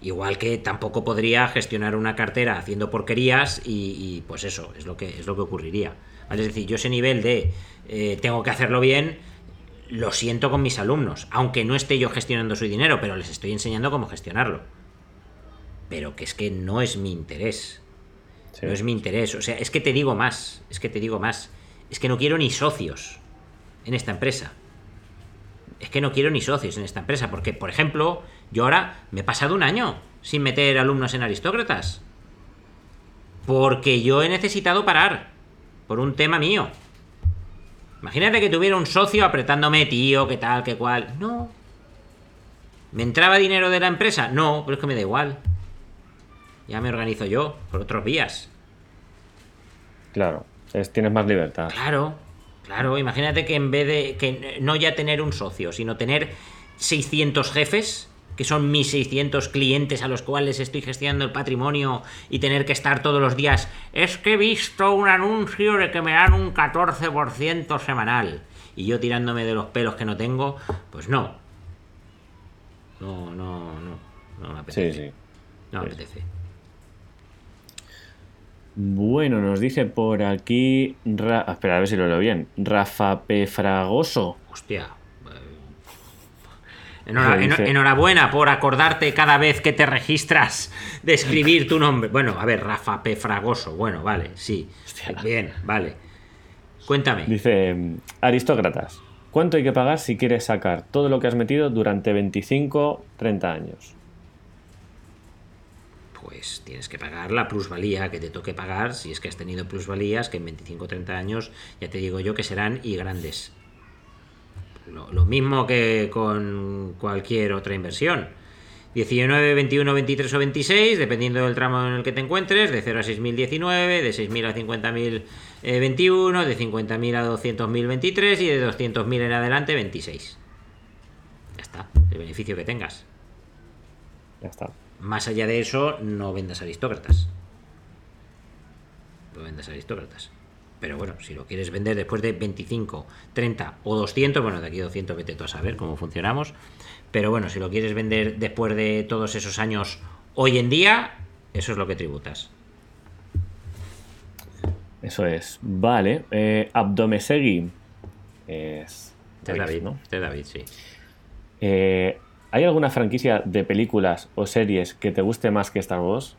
Igual que tampoco podría gestionar una cartera haciendo porquerías y, y, pues eso, es lo que, es lo que ocurriría. ¿Vale? Es decir, yo ese nivel de eh, tengo que hacerlo bien, lo siento con mis alumnos, aunque no esté yo gestionando su dinero, pero les estoy enseñando cómo gestionarlo. Pero que es que no es mi interés. Sí. No es mi interés. O sea, es que te digo más. Es que te digo más. Es que no quiero ni socios en esta empresa. Es que no quiero ni socios en esta empresa. Porque, por ejemplo, yo ahora me he pasado un año sin meter alumnos en aristócratas. Porque yo he necesitado parar. Por un tema mío. Imagínate que tuviera un socio apretándome, tío, qué tal, qué cual. No. ¿Me entraba dinero de la empresa? No, pero es que me da igual. Ya me organizo yo, por otros vías. Claro, es, tienes más libertad. Claro, claro. Imagínate que en vez de que no ya tener un socio, sino tener 600 jefes, que son mis 600 clientes a los cuales estoy gestionando el patrimonio y tener que estar todos los días. Es que he visto un anuncio de que me dan un 14% semanal. Y yo tirándome de los pelos que no tengo, pues no. No, no, no. No me Sí, apetece. sí. No me Sí. apetece. Bueno, nos dice por aquí. Ra- espera, a ver si lo leo bien. Rafa P. Fragoso. Hostia. Enhora- enhorabuena por acordarte cada vez que te registras de escribir tu nombre. Bueno, a ver, Rafa P. Fragoso. Bueno, vale, sí. Bien, vale. Cuéntame. Dice: Aristócratas, ¿cuánto hay que pagar si quieres sacar todo lo que has metido durante 25, 30 años? Pues tienes que pagar la plusvalía que te toque pagar, si es que has tenido plusvalías, que en 25 o 30 años ya te digo yo que serán y grandes. Lo, lo mismo que con cualquier otra inversión. 19, 21, 23 o 26, dependiendo del tramo en el que te encuentres, de 0 a 6.000 19, de 6.000 a 50.000 eh, 21, de 50.000 a 200.000 23 y de 200.000 en adelante 26. Ya está, el beneficio que tengas. Ya está. Más allá de eso, no vendas aristócratas. No vendas aristócratas. Pero bueno, si lo quieres vender después de 25, 30 o 200, bueno, de aquí a 200 vete tú a saber cómo funcionamos. Pero bueno, si lo quieres vender después de todos esos años hoy en día, eso es lo que tributas. Eso es. Vale. Eh, Abdomesegui. Es. Es David, ¿no? Es David, sí. Eh, ¿Hay alguna franquicia de películas o series que te guste más que Star Wars?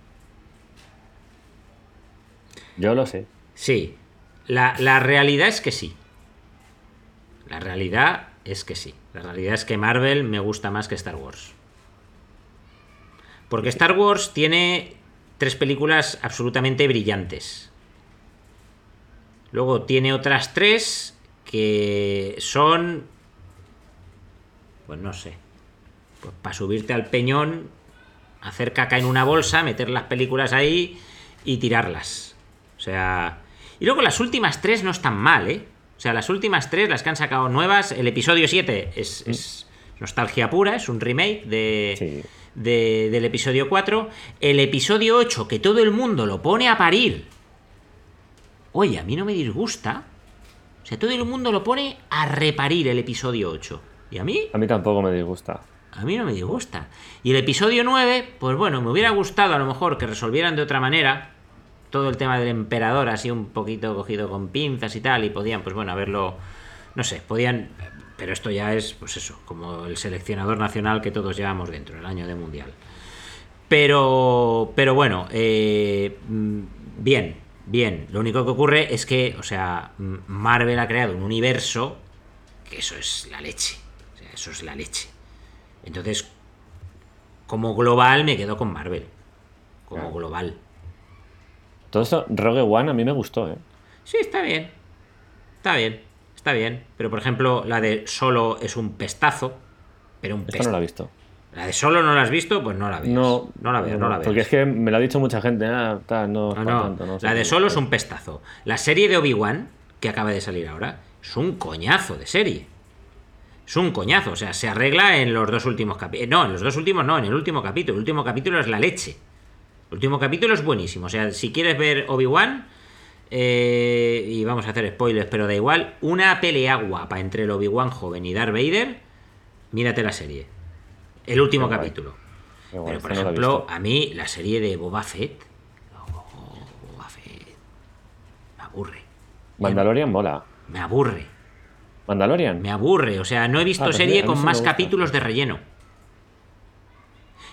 Yo lo sé. Sí, la, la realidad es que sí. La realidad es que sí. La realidad es que Marvel me gusta más que Star Wars. Porque Star Wars tiene tres películas absolutamente brillantes. Luego tiene otras tres que son... Pues no sé. Pues para subirte al peñón, hacer caca en una bolsa, meter las películas ahí y tirarlas. O sea... Y luego las últimas tres no están mal, ¿eh? O sea, las últimas tres, las que han sacado nuevas, el episodio 7 es, es nostalgia pura, es un remake de, Sí. de- del episodio 4. El episodio 8, que todo el mundo lo pone a parir. Oye, a mí no me disgusta. O sea, todo el mundo lo pone a reparir el episodio 8. ¿Y a mí? A mí tampoco me disgusta. A mí no me disgusta. Y el episodio 9, pues bueno, me hubiera gustado a lo mejor que resolvieran de otra manera todo el tema del emperador así un poquito cogido con pinzas y tal y podían pues bueno haberlo no sé, podían pero esto ya es pues eso, como el seleccionador nacional que todos llevamos dentro, el año de mundial. Pero pero bueno, eh, mm, bien, bien. Lo único que ocurre es que, o sea, mm, Marvel ha creado un universo que eso es la leche. O sea, eso es la leche. Entonces, como global me quedo con Marvel. Como Claro. global. Todo eso, Rogue One a mí me gustó, ¿eh? Sí, está bien. Está bien. Está bien. Pero por ejemplo, la de Solo es un pestazo. Pero un Esta pestazo. no la he visto. La de Solo no la has visto, pues no la veas. No, no la veas, no, la veas. Porque es que me lo ha dicho mucha gente, ah, tal, no, No, no. tanto, no la de. Solo es un pestazo. La serie de Obi-Wan, que acaba de salir ahora, es un coñazo de serie. Es un coñazo. O sea, se arregla en los dos últimos capítulos. No, en los dos últimos no, en el último capítulo. El último capítulo es la leche. El último capítulo es buenísimo. O sea, si quieres ver Obi-Wan, eh, y vamos a hacer spoilers, pero da igual, una pelea guapa entre el Obi-Wan joven y Darth Vader, mírate la serie. El último Qué capítulo. Guay, Pero por ejemplo, a mí la serie de Boba Fett. oh, Boba Fett. Me aburre. Mandalorian mola. Me aburre. Mandalorian. Me aburre. O sea, no he visto Ah, pues serie con más capítulos de relleno.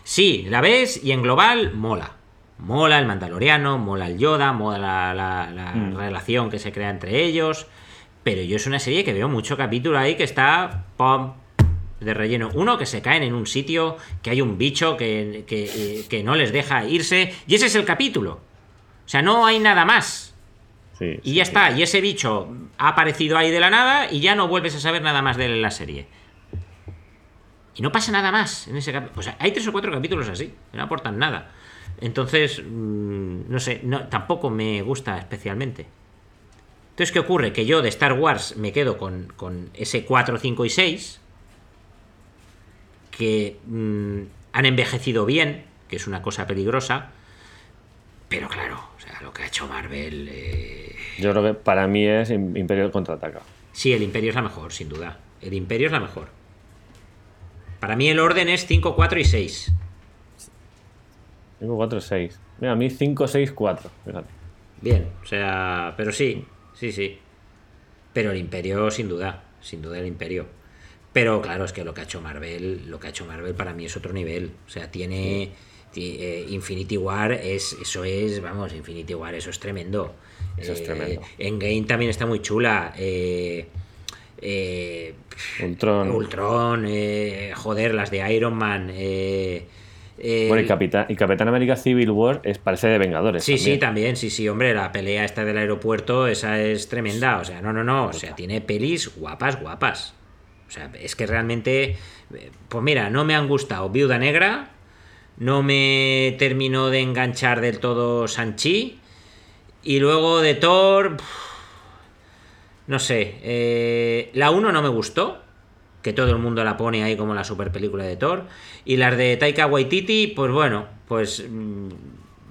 Sí, la ves y en global mola. Mola el Mandaloriano, mola el Yoda, mola la, la- la Mm. relación que se crea entre ellos. Pero yo es una serie que veo mucho capítulo ahí que está pom, de relleno. Uno, que se caen en un sitio, que hay un bicho que, que, que no les deja irse. Y ese es el capítulo. O sea, no hay nada más. Sí, Y ya sí. está, y ese bicho ha aparecido ahí de la nada y ya no vuelves a saber nada más de él en la serie. Y no pasa nada más en ese capítulo. Pues hay tres o cuatro capítulos así, que no aportan nada. Entonces, mm, no sé, no, tampoco me gusta especialmente. Entonces, ¿qué ocurre? Que yo de Star Wars me quedo con, con ese 4, 5 y 6, que mm, han envejecido bien, que es una cosa peligrosa, pero claro, o sea, lo que ha hecho Marvel... eh, Yo creo que para mí es Im- Imperio contraataca. Sí, el Imperio es la mejor, sin duda. El Imperio es la mejor. Para mí el orden es 5, 4 y 6. 5, 4, 6. Mira, a mí 5, 6, 4. Fíjate. Bien, o sea, pero sí, sí, sí. Pero el Imperio, sin duda, sin duda el Imperio. Pero claro, es que lo que ha hecho Marvel, lo que ha hecho Marvel para mí es otro nivel. O sea, tiene ti- eh, Infinity War, es, eso es, vamos, Infinity War, eso es tremendo. Eso es Eh, tremendo. Endgame también está muy chula. Eh, eh, Ultron. Ultron, joder, las de Iron Man. eh, eh, Bueno, y Capitán, y Capitán América Civil War es parece de Vengadores. Sí, sí, también. sí, sí, hombre, la pelea esta del aeropuerto, esa es tremenda, o sea, no, no, no, o sea, tiene pelis guapas, guapas. O sea, es que realmente, eh, pues mira, no me han gustado Viuda Negra, no me terminó de enganchar del todo Sanchi, y luego de Thor, no sé, eh, la 1 no me gustó, que todo el mundo la pone ahí como la super película de Thor. Y las de Taika Waititi, pues bueno, pues mm,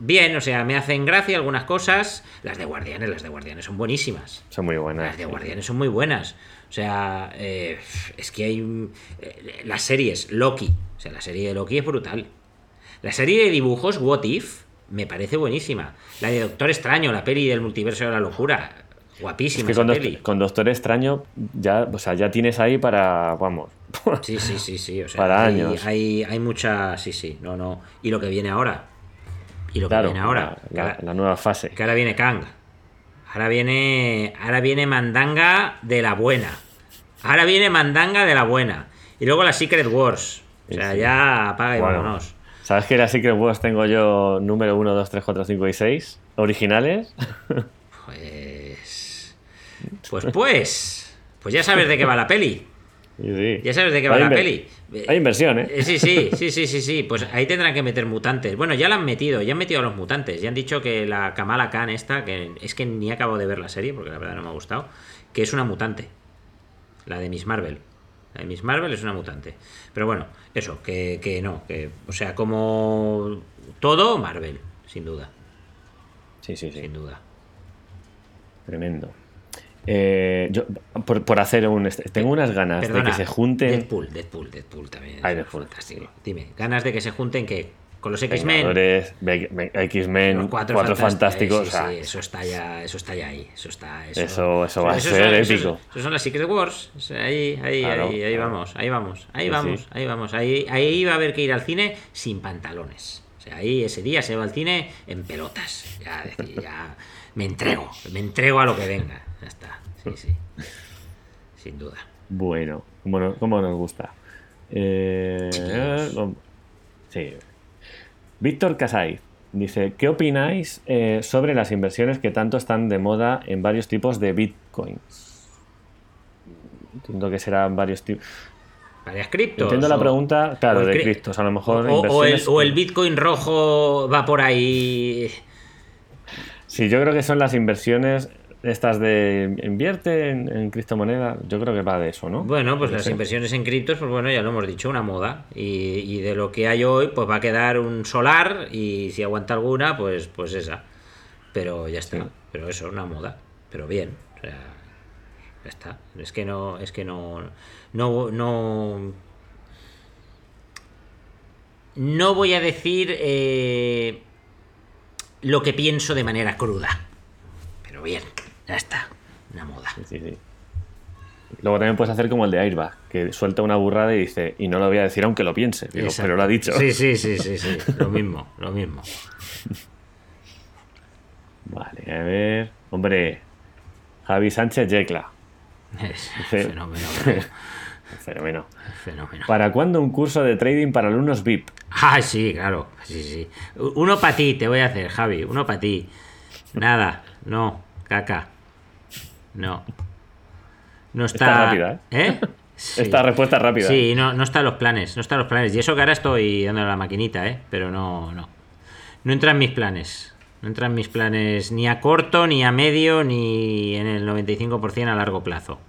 bien, o sea, me hacen gracia algunas cosas. Las de Guardianes, las de Guardianes son buenísimas. Son muy buenas. Las de Guardianes son muy buenas. O sea, eh, es que hay eh, las series, Loki, o sea, la serie de Loki es brutal. La serie de dibujos, What If, me parece buenísima. La de Doctor Extraño, la peli del multiverso de la locura, Es guapísima que esa con, Doc- peli. con Doctor Extraño ya, o sea, ya tienes ahí para, vamos. Sí, sí, sí, sí. O sea, Para hay, años. Hay, hay mucha. Sí, sí. No, no. Y lo que viene ahora. Y lo que viene ahora. la, la- que, ahora la nueva fase. que ahora viene Kang. Ahora viene. Ahora viene Mandanga de la buena. Ahora viene Mandanga de la buena. Y luego la Secret Wars. O sea, sí. ya apaga y Bueno. vámonos. ¿Sabes que la Secret Wars tengo yo número 1, 2, 3, 4, 5 y 6? Originales. Pues. Pues, pues. Pues ya sabes de qué va la peli. (laughs) Sí, sí. Ya sabes de qué va Hay la peli. Hay inversión, ¿eh? Eh, Sí, sí, sí, sí, sí, sí. Pues ahí tendrán que meter mutantes. Bueno, ya la han metido, ya han metido a los mutantes. Ya han dicho que la Kamala Khan esta, que es que ni acabo de ver la serie, porque la verdad no me ha gustado, que es una mutante. La de Miss Marvel. La de Miss Marvel es una mutante. Pero bueno, eso, que, que no, que, o sea, como todo Marvel, sin duda, Sí, sí, sí. sin duda. Tremendo. Eh, yo, por, por hacer un. Tengo unas ganas Perdona, de que se junten. Deadpool, Deadpool, Deadpool también. Ay, Deadpool, fantástico. Dime, ganas de que se junten que con los X-Men. X-Men, Los cuatro, fantásticos. fantásticos. Sí, o sea, sí, eso está ya, eso está ya ahí. Eso está. Eso, Eso- eso va a ser son- épico. Esos son las Secret Wars. O sea, Ahí, ahí, Claro, ahí, ahí claro. vamos, ahí vamos, ahí Sí, vamos, ahí vamos. Ahí, ahí va a haber que ir al cine sin pantalones. O sea, ahí ese día se va al cine en pelotas. Ya, ya me entrego, me entrego a lo que venga. Ya está. Sí, sí. Sin duda. Bueno, como, no- como nos gusta. Eh. Sí. Víctor Casay dice, ¿qué opináis eh, sobre las inversiones que tanto están de moda en varios tipos de bitcoins? Entiendo que serán varios tipos... Varias criptos. Entiendo la pregunta, claro, de cri- criptos. A lo mejor O, o el, inversiones- o el Bitcoin rojo va por ahí. Sí, yo creo que son las inversiones estas de invierte en, en criptomoneda. Yo creo que va de eso, ¿no? Bueno, pues las sé. inversiones en criptos, pues bueno, ya lo hemos dicho, una moda. Y, y de lo que hay hoy, pues va a quedar un solar y si aguanta alguna, pues, pues esa. Pero ya está. Sí. Pero eso, una moda. Pero bien. O sea, ya está. Es que no, es que no, no, no, no voy a decir eh, lo que pienso de manera cruda. Pero bien, ya está. Una moda. Sí, sí. Luego también puedes hacer como el de Airbag, que suelta una burrada y dice, y no lo voy a decir aunque lo piense. Digo, pero lo ha dicho. Sí, sí, sí, sí, sí. Lo mismo, lo mismo. (laughs) Vale, a ver. Hombre, Javi Sánchez Yecla. Es fenómeno. (laughs) Fenómeno. fenómeno. ¿Para cuándo un curso de trading para alumnos VIP? Ah, sí, claro. Sí, sí. Uno para ti te voy a hacer, Javi. Uno para ti. Nada, no, caca. No. No está. Está rápida, ¿Eh? Sí. (laughs) Esta respuesta es rápida. Sí, no, no está en los planes, no está en los planes. Y eso que ahora estoy dándole a la maquinita, ¿eh? Pero no, no. No entra en mis planes. No entra en mis planes ni a corto, ni a medio, ni en el 95% a largo plazo.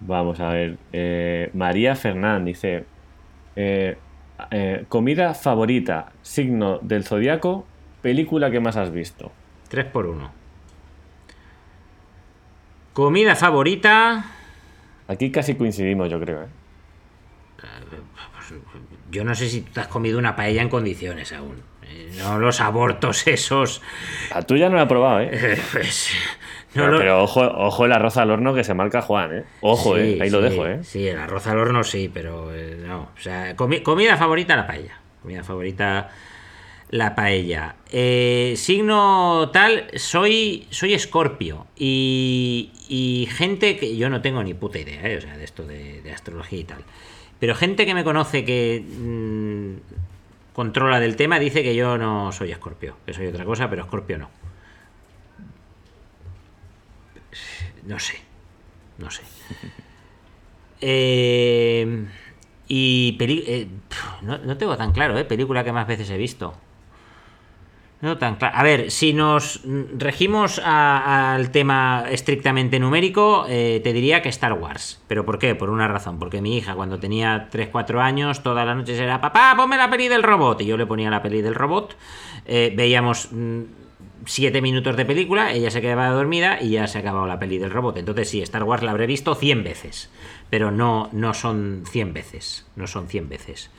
Vamos a ver. eh, María Fernán dice: eh, eh, Comida favorita, signo del zodiaco, película que más has visto. 3 por 1 Comida favorita. Aquí casi coincidimos, yo creo. ¿eh? Yo no sé si tú te has comido una paella en condiciones aún. Eh, No los abortos esos. La tuya no la he probado, ¿eh? Eh, (laughs) pues, no pero, lo- pero ojo, ojo el arroz al horno que se marca Juan, ¿eh? Ojo, Sí, ¿eh? Ahí lo dejo, ¿eh? Sí, el arroz al horno sí, pero eh, no. O sea, comi- comida favorita la paella. Comida favorita la paella. Eh, signo tal, soy soy escorpio. Y, y gente que yo no tengo ni puta idea, ¿eh? o sea, de esto de, de astrología y tal. Pero gente que me conoce que mm, controla del tema dice que yo no soy escorpio, que soy otra cosa, pero escorpio no. No sé. No sé. (laughs) Eh, y peli- eh, no, no tengo tan claro, ¿eh? Película que más veces he visto. No tan claro. A ver, si nos mm, regimos al tema estrictamente numérico, eh, te diría que Star Wars. ¿Pero por qué? Por una razón. Porque mi hija, cuando tenía 3-4 años, todas las noches era, papá, ponme la peli del robot. Y yo le ponía la peli del robot. Eh, veíamos 7 minutos de película, ella se quedaba dormida y ya se acababa la peli del robot. Entonces sí, Star Wars la habré visto 100 veces. Pero no, no son 100 veces. No son 100 veces.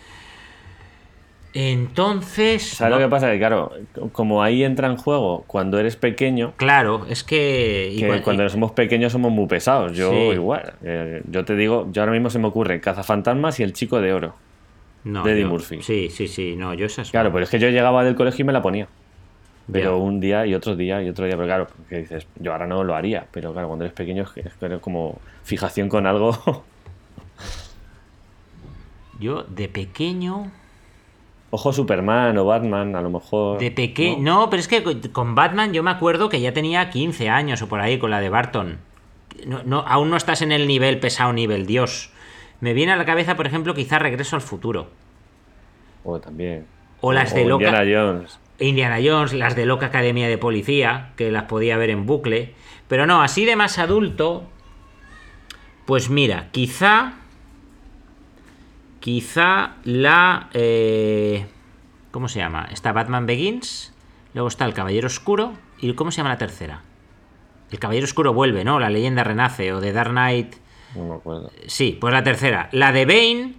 Entonces... ¿Sabes no- lo que pasa? Que claro, como ahí entra en juego cuando eres pequeño, Claro, es que... cuando y- somos pequeños somos muy pesados. Yo Sí. igual. Eh, yo te digo, yo ahora mismo se me ocurre Cazafantasmas y El Chico de Oro. no, de Eddie yo- Murphy. Sí, sí, sí. No, yo esas... Claro, pero es que yo llegaba del colegio y me la ponía. Pero un día y otro día y otro día. Pero claro, que dices, yo ahora no lo haría. Pero claro, cuando eres pequeño es que- es que como fijación con algo. (laughs) Yo de pequeño... Ojo Superman o Batman, a lo mejor. De pequeño... ¿no? No, pero es que con Batman yo me acuerdo que ya tenía 15 años o por ahí con la de Barton. No, no, aún no estás en el nivel pesado, nivel Dios. Me viene a la cabeza, por ejemplo, quizá Regreso al Futuro. O también. O las de Loca- Indiana Jones. Indiana Jones, las de Loca Academia de Policía, que las podía ver en bucle. Pero no, así de más adulto. Pues mira, quizá. Quizá la. eh, ¿Cómo se llama? Está Batman Begins. Luego está El Caballero Oscuro. ¿Y cómo se llama la tercera? El Caballero Oscuro vuelve, ¿no? La leyenda renace. O de Dark Knight. No me acuerdo. Sí, pues la tercera. La de Bane,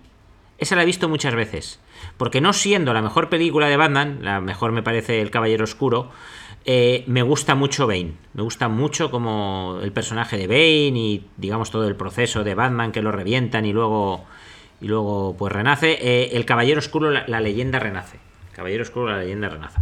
esa la he visto muchas veces. Porque no siendo la mejor película de Batman, la mejor me parece El Caballero Oscuro, eh, me gusta mucho Bane. Me gusta mucho como el personaje de Bane y digamos todo el proceso de Batman que lo revientan y luego, y luego pues renace. Eh, el Caballero Oscuro, la, la leyenda renace. El Caballero Oscuro, la leyenda renace.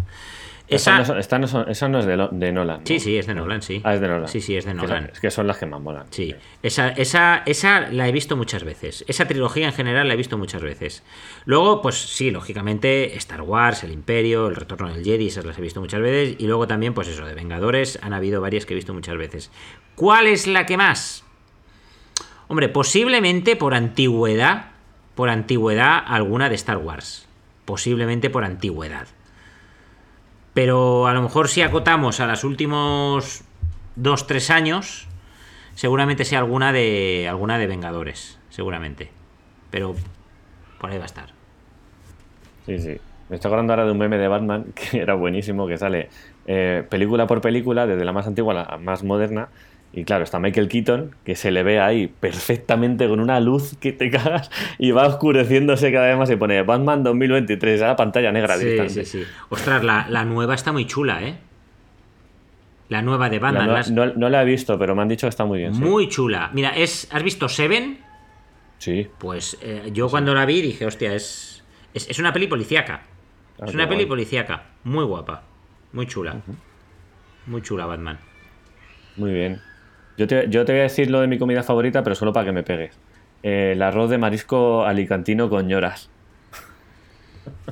Esa, no, son- esta no son- esa no es de, Nolan. ¿no? sí, sí, es de Nolan, sí. Ah, es de Nolan. Sí, sí, es de Que Nolan. son- Es que son las que más molan. Sí, esa, esa, esa la he visto muchas veces. Esa trilogía en general la he visto muchas veces. Luego, pues sí, lógicamente, Star Wars, El Imperio, El Retorno del Jedi, esas las he visto muchas veces. Y luego también, pues eso, de Vengadores, han habido varias que he visto muchas veces. ¿Cuál es la que más? Hombre, posiblemente por antigüedad, por antigüedad alguna de Star Wars. Posiblemente por antigüedad. Pero a lo mejor si acotamos a los últimos 2-3 años, seguramente sea alguna de alguna de Vengadores, seguramente. Pero por ahí va a estar. Sí, sí. Me estoy acordando ahora de un meme de Batman (laughs) que era buenísimo, que sale eh, película por película, desde la más antigua a la más moderna. Y claro, está Michael Keaton, que se le ve ahí perfectamente con una luz que te cagas y va oscureciéndose cada vez más y pone Batman 2023 a la pantalla negra Sí, sí, sí. Ostras, la, la nueva está muy chula, ¿eh? La nueva de La Batman. nueva- las- no, no la he visto, pero me han dicho que está muy bien. sí. Muy chula. Mira, es, ¿has visto Seven? Sí. Pues eh, yo cuando la vi dije, hostia, es, es, es una peli policíaca. Ah, es una peli guay. policíaca. Muy guapa. Muy chula. Muy chula, Batman. Muy bien. Yo te, yo te voy a decir lo de mi comida favorita, pero solo para que me pegues. Eh, el arroz de marisco alicantino con lloras. (laughs)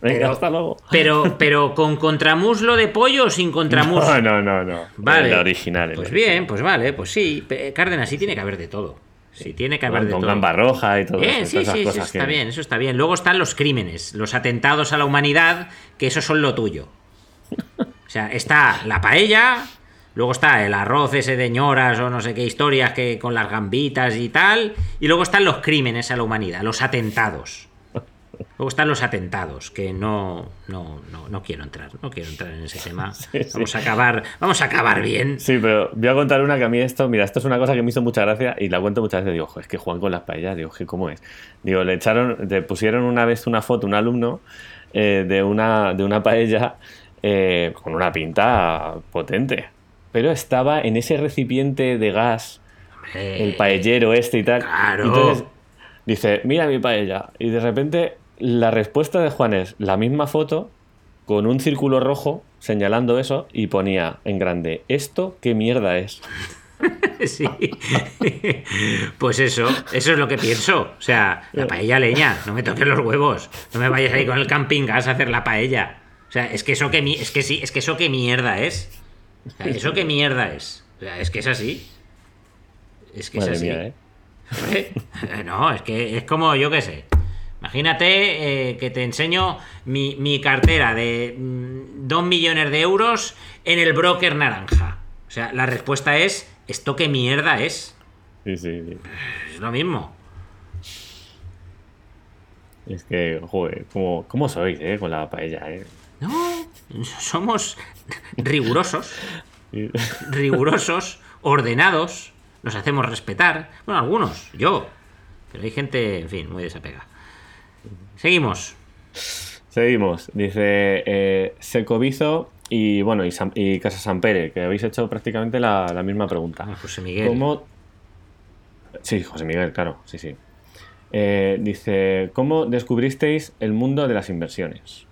Venga, Pero- hasta luego. Pero, pero con contramuslo de pollo o sin (laughs) contramuslo. No, no, no, no. Vale. El original. Pues original. bien, pues vale, pues sí. Cárdenas, sí tiene que haber de todo. Sí, tiene que haber Con, de con todo. gamba roja y todo Bien, eso, sí, todas esas sí, eso está que- bien, eso está bien. Luego están los crímenes, los atentados a la humanidad, que esos son lo tuyo. O sea, está la paella, luego está el arroz ese de ñoras o no sé qué historias que con las gambitas y tal, y luego están los crímenes a la humanidad, los atentados. Luego están los atentados, que no, no, no, no quiero entrar, no quiero entrar en ese tema. (laughs) Sí, sí. Vamos a acabar, vamos a acabar bien. Sí, pero voy a contar una que a mí esto, mira, esto es una cosa que me hizo mucha gracia y la cuento muchas veces. Digo, "Jo, es que Juan con las paellas, digo, que ¿cómo es? Digo, le echaron, le pusieron una vez una foto, un alumno, eh, de, una, de una paella eh, con una pinta potente. Pero estaba en ese recipiente de gas, el paellero este y tal. claro. Entonces dice, mira mi paella. Y de repente la respuesta de Juan es la misma foto con un círculo rojo señalando eso y ponía en grande, ¿esto qué mierda es? (laughs) Sí. Pues eso, eso es lo que pienso. O sea, la paella leña, no me toques los huevos. No me vayas ahí con el camping gas a hacer la paella. O sea, es que eso que mi- es que sí, es que eso qué mierda es. O sea, eso qué mierda es. O sea, es que es así. Es que Madre es así. mía, ¿eh? (laughs) No, es que es como, yo qué sé. Imagínate eh, que te enseño mi, mi cartera de 2 millones de euros en el broker naranja. O sea, la respuesta es, ¿esto qué mierda es? Sí, sí, sí. Es lo mismo. Es que, joder, ¿cómo, cómo sois, eh? Con la paella, eh? No, somos rigurosos, rigurosos, ordenados, nos hacemos respetar. Bueno, algunos, yo. Pero hay gente, en fin, muy desapega. Seguimos. Seguimos. Dice eh, Secovizo y, bueno, y, San- y Casa Sampere, que habéis hecho prácticamente la, la misma pregunta. Ah, José Miguel. ¿Cómo... Sí, José Miguel, claro, sí, sí. Eh, dice, ¿cómo descubristeis el mundo de las inversiones?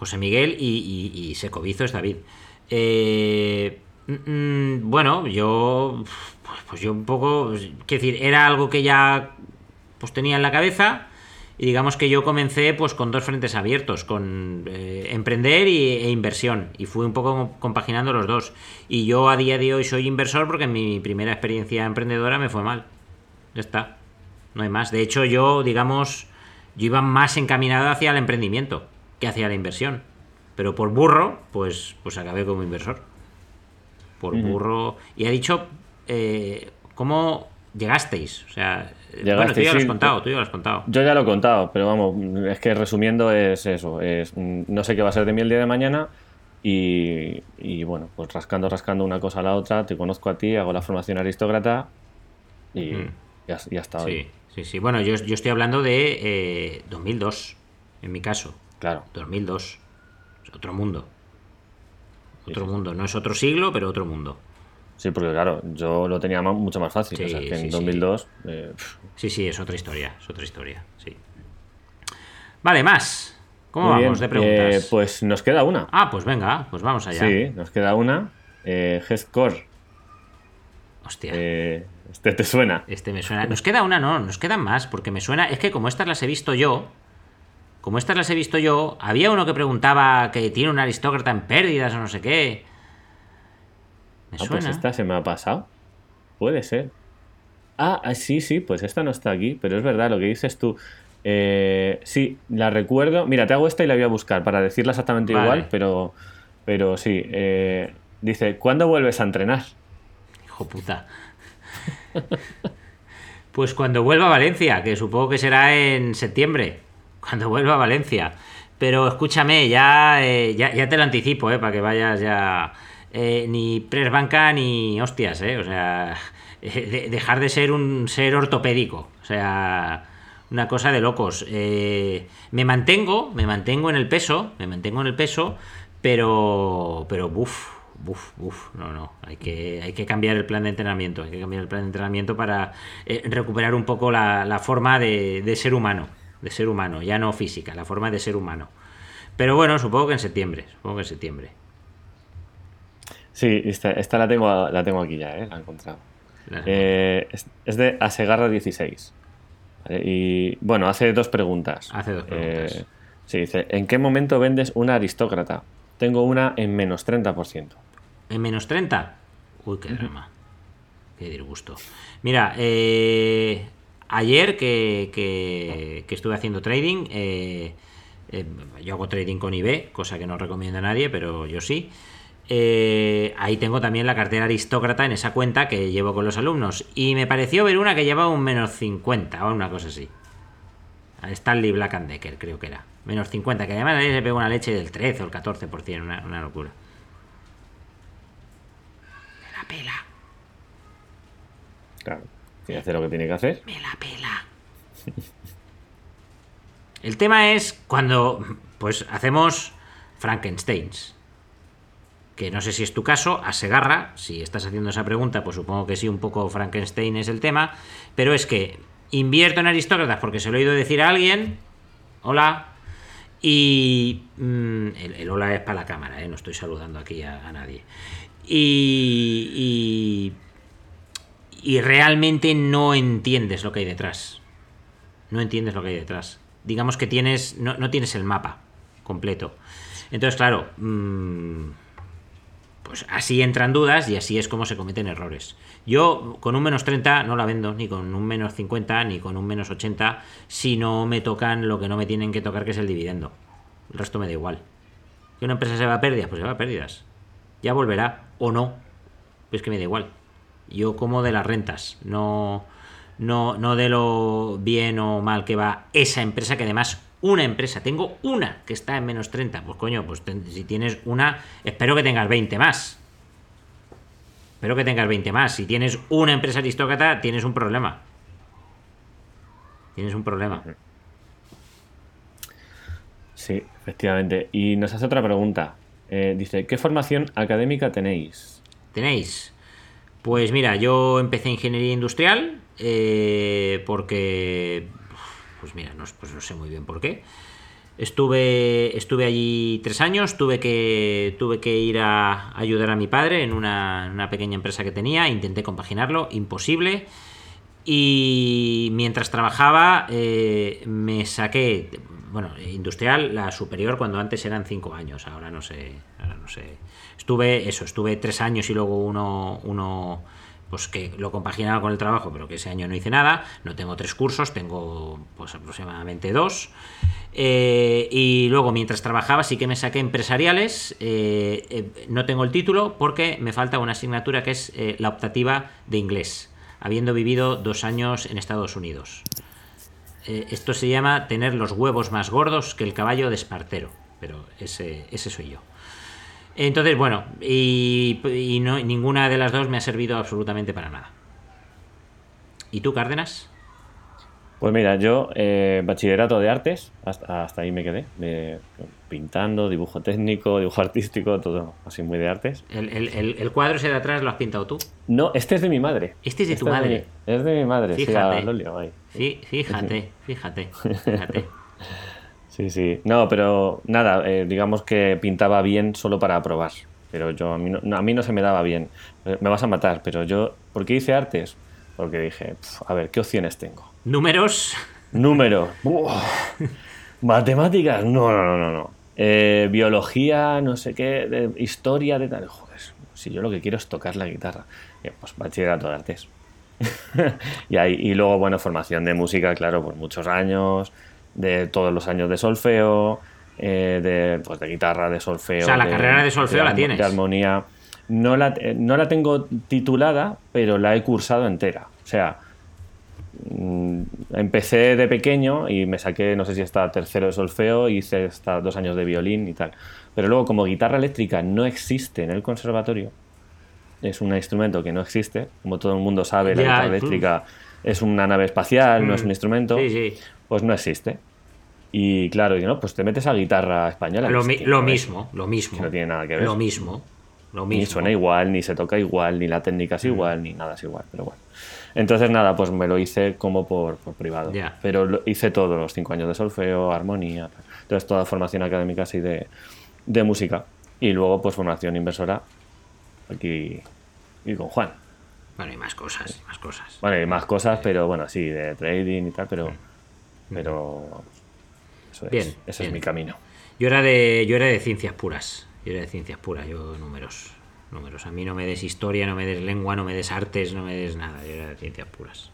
José Miguel y, y, y Secovizo es David. Eh, mm, mm, bueno, yo. Pues, yo un poco. Quiero decir, era algo que ya pues tenía en la cabeza. Y digamos que yo comencé pues con dos frentes abiertos, con eh, emprender y, e inversión. Y fui un poco compaginando los dos. Y yo a día de hoy soy inversor porque mi primera experiencia emprendedora me fue mal. Ya está. No hay más. De hecho, yo, digamos, yo iba más encaminado hacia el emprendimiento que hacia la inversión. Pero por burro, pues, pues acabé como inversor. Por burro. Y ha dicho, eh, ¿cómo llegasteis? O sea, bueno, tú ya lo has contado, tú ya lo has contado. Yo ya lo he contado, pero vamos, es que resumiendo es eso, es no sé qué va a ser de mí el día de mañana y, y bueno, pues rascando, rascando una cosa a la otra, te conozco a ti, hago la formación aristócrata y Mm. ya, ya está hoy. Sí, sí, sí. Bueno, yo, yo estoy hablando de eh, 2002, en mi caso. Claro, 2002. Es otro mundo. Otro Sí, mundo. No es otro siglo, pero otro mundo. sí, porque claro, yo lo tenía mucho más fácil, Sí, o sea, que sí, en sí. 2002, eh, Sí, sí, es otra historia. Es otra historia, sí. Vale, más. ¿Cómo Muy vamos bien, de preguntas? eh, pues nos queda una. Ah, pues venga, pues vamos allá. Sí, nos queda una. Eh. Hostia. Eh, este te suena. Este me suena. Nos queda una, no, nos quedan más, porque me suena. Es que como estas las he visto yo, como estas las he visto yo, había uno que preguntaba que tiene un aristócrata en pérdidas o no sé qué. Me Ah, suena. pues esta se me ha pasado. Puede ser. Ah, ah, sí, sí, pues esta no está aquí, pero es verdad lo que dices tú. Eh, sí, la recuerdo. Mira, te hago esta y la voy a buscar para decirla exactamente Vale. igual, pero, pero sí. eh, dice, ¿cuándo vuelves a entrenar? Hijo puta. (laughs) Pues cuando vuelva a Valencia, que supongo que será en septiembre. Cuando vuelva a Valencia. Pero escúchame, ya, eh, ya, ya te lo anticipo, eh, para que vayas ya. Eh, ni press banca ni hostias, eh. O sea, (laughs) eh, de- dejar de ser un ser ortopédico. O sea, una cosa de locos. Eh, me mantengo, me mantengo en el peso, me mantengo en el peso, pero, pero, buf, buf, buf, no, no, hay que, hay que cambiar el plan de entrenamiento, hay que cambiar el plan de entrenamiento para eh, recuperar un poco la, forma de ser humano, de ser humano, ya no física, la forma de ser humano. Pero bueno, supongo que en septiembre, supongo que en septiembre. Sí, esta, esta la, tengo, la tengo aquí ya, ¿eh? la he encontrado. La- Eh, es, es de Asegarra 16. ¿vale? Y bueno, hace dos preguntas. Hace dos preguntas. Eh, sí, dice, ¿en qué momento vendes una aristócrata? Tengo una en menos 30%. ¿En menos 30? Uy, qué drama. Qué disgusto. Mira, eh, ayer que, que- estuve haciendo trading, eh, eh, yo hago trading con IB, cosa que no recomiendo a nadie, pero yo sí. Eh, ahí tengo también la cartera aristócrata en esa cuenta que llevo con los alumnos. Y me pareció ver una que llevaba un menos 50 o una cosa así. Stanley Black and Decker, creo que era. Menos 50, que además ahí se pegó una leche del 13 o el 14%, una, una locura. Me la pela, Claro, que hacer lo que tiene que hacer. me la pela. (laughs) El tema es cuando pues hacemos Frankensteins. Que no sé si es tu caso, a Segarra, si estás haciendo esa pregunta, pues supongo que sí, un poco Frankenstein es el tema, pero es que invierto en aristócratas porque se lo he oído decir a alguien, hola, y mm, el, hola es para la cámara, ¿eh? no estoy saludando aquí a, nadie. Y, y realmente no entiendes lo que hay detrás. No entiendes lo que hay detrás. Digamos que tienes. No, no tienes el mapa completo. Entonces, claro. mm, pues así entran dudas y así es como se cometen errores. Yo con un menos 30 no la vendo, ni con un menos 50, ni con un menos 80, si no me tocan lo que no me tienen que tocar, que es el dividendo. El resto me da igual. Que una empresa se va a pérdidas, pues se va a pérdidas. Ya volverá, o no. Pues que me da igual. Yo como de las rentas, no, no, no de lo bien o mal que va esa empresa, que además una empresa, tengo una que está en menos 30, pues coño, pues si tienes una, espero que tengas 20 más. Espero que tengas 20 más. Si tienes una empresa aristócrata, tienes un problema. Tienes un problema. Sí, efectivamente. Y nos hace otra pregunta. Eh, dice, ¿qué formación académica tenéis? ¿Tenéis? Pues mira, yo empecé ingeniería industrial eh, porque, pues mira, no, pues no sé muy bien por qué. Estuve, estuve allí tres años, tuve que, tuve que ir a ayudar a mi padre en una, una pequeña empresa que tenía, intenté compaginarlo, imposible. Y mientras trabajaba eh, me saqué, bueno, industrial, la superior cuando antes eran cinco años, ahora no sé, ahora no sé. Estuve, eso, estuve tres años y luego uno, uno, pues que lo compaginaba con el trabajo, pero que ese año no hice nada. No tengo tres cursos, tengo pues aproximadamente dos. Eh, y luego mientras trabajaba sí que me saqué empresariales. eh, eh, no tengo el título porque me falta una asignatura que es eh, la optativa de inglés, habiendo vivido dos años en Estados Unidos. Eh, esto se llama tener los huevos más gordos que el caballo de Espartero, pero ese, ese soy yo. Entonces, bueno, y, y no, ninguna de las dos me ha servido absolutamente para nada. ¿Y tú, Cárdenas? Pues mira, yo eh, bachillerato de artes, hasta, ahí me quedé, pintando, dibujo técnico, dibujo artístico, todo así muy de artes. El, el- el- el cuadro ese de atrás lo has pintado tú. No, este es de mi madre. Este es de tu mi- madre. es de mi madre, sí, Fíjate. al óleo, ahí. Fí- Fíjate, fíjate, fíjate. (laughs) Sí, sí. No, pero nada, eh, digamos que pintaba bien solo para probar. Pero yo a mí no, a mí no se me daba bien. Eh, Me vas a matar, pero yo, ¿por qué hice artes? Porque dije, "Pf, a ver, ¿qué opciones tengo? Números. Números. (laughs) Buah. Matemáticas. No, no, no, no. no. Eh, biología, no sé qué, de historia, de tal. Joder, si yo lo que quiero es tocar la guitarra. Eh, pues bachillerato de artes. (laughs) y, ahí, y luego, bueno, formación de música, claro, por muchos años, de todos los años de solfeo, eh, de, pues, de guitarra, de solfeo. O sea, la carrera de solfeo la tienes. De armonía. No la, no la tengo titulada, pero la he cursado entera. O sea, empecé de pequeño y me saqué, no sé si hasta tercero de solfeo, hice hasta dos años de violín y tal. Pero luego, como guitarra eléctrica no existe en el conservatorio, es un instrumento que no existe, como todo el mundo sabe, la Ya, guitarra mm. eléctrica es una nave espacial, no es Mm. un instrumento, Sí, sí. pues no existe. Y claro, y no, pues te metes a guitarra española. Lo, pues, mi- que lo no es- mismo, lo mismo. que no tiene nada que ver. Lo mismo. Lo Ni mismo. suena igual, ni se toca igual, ni la técnica Mm. es igual, ni nada es igual, pero bueno. Entonces nada, pues me lo hice como por, por privado. Pero lo- hice todos los cinco años de solfeo, armonía, entonces toda formación académica así de, de música. Y luego pues formación inversora aquí y con Juan. Bueno, y más cosas, y más cosas. Bueno, y más cosas, pero bueno, sí, de trading y tal, pero... Pero... vamos, Eso es, Bien, ese bien. es mi camino. Yo era de, yo era de ciencias puras. Yo era de ciencias puras, yo números. Números. A mí no me des historia, no me des lengua, no me des artes, no me des nada. Yo era de ciencias puras.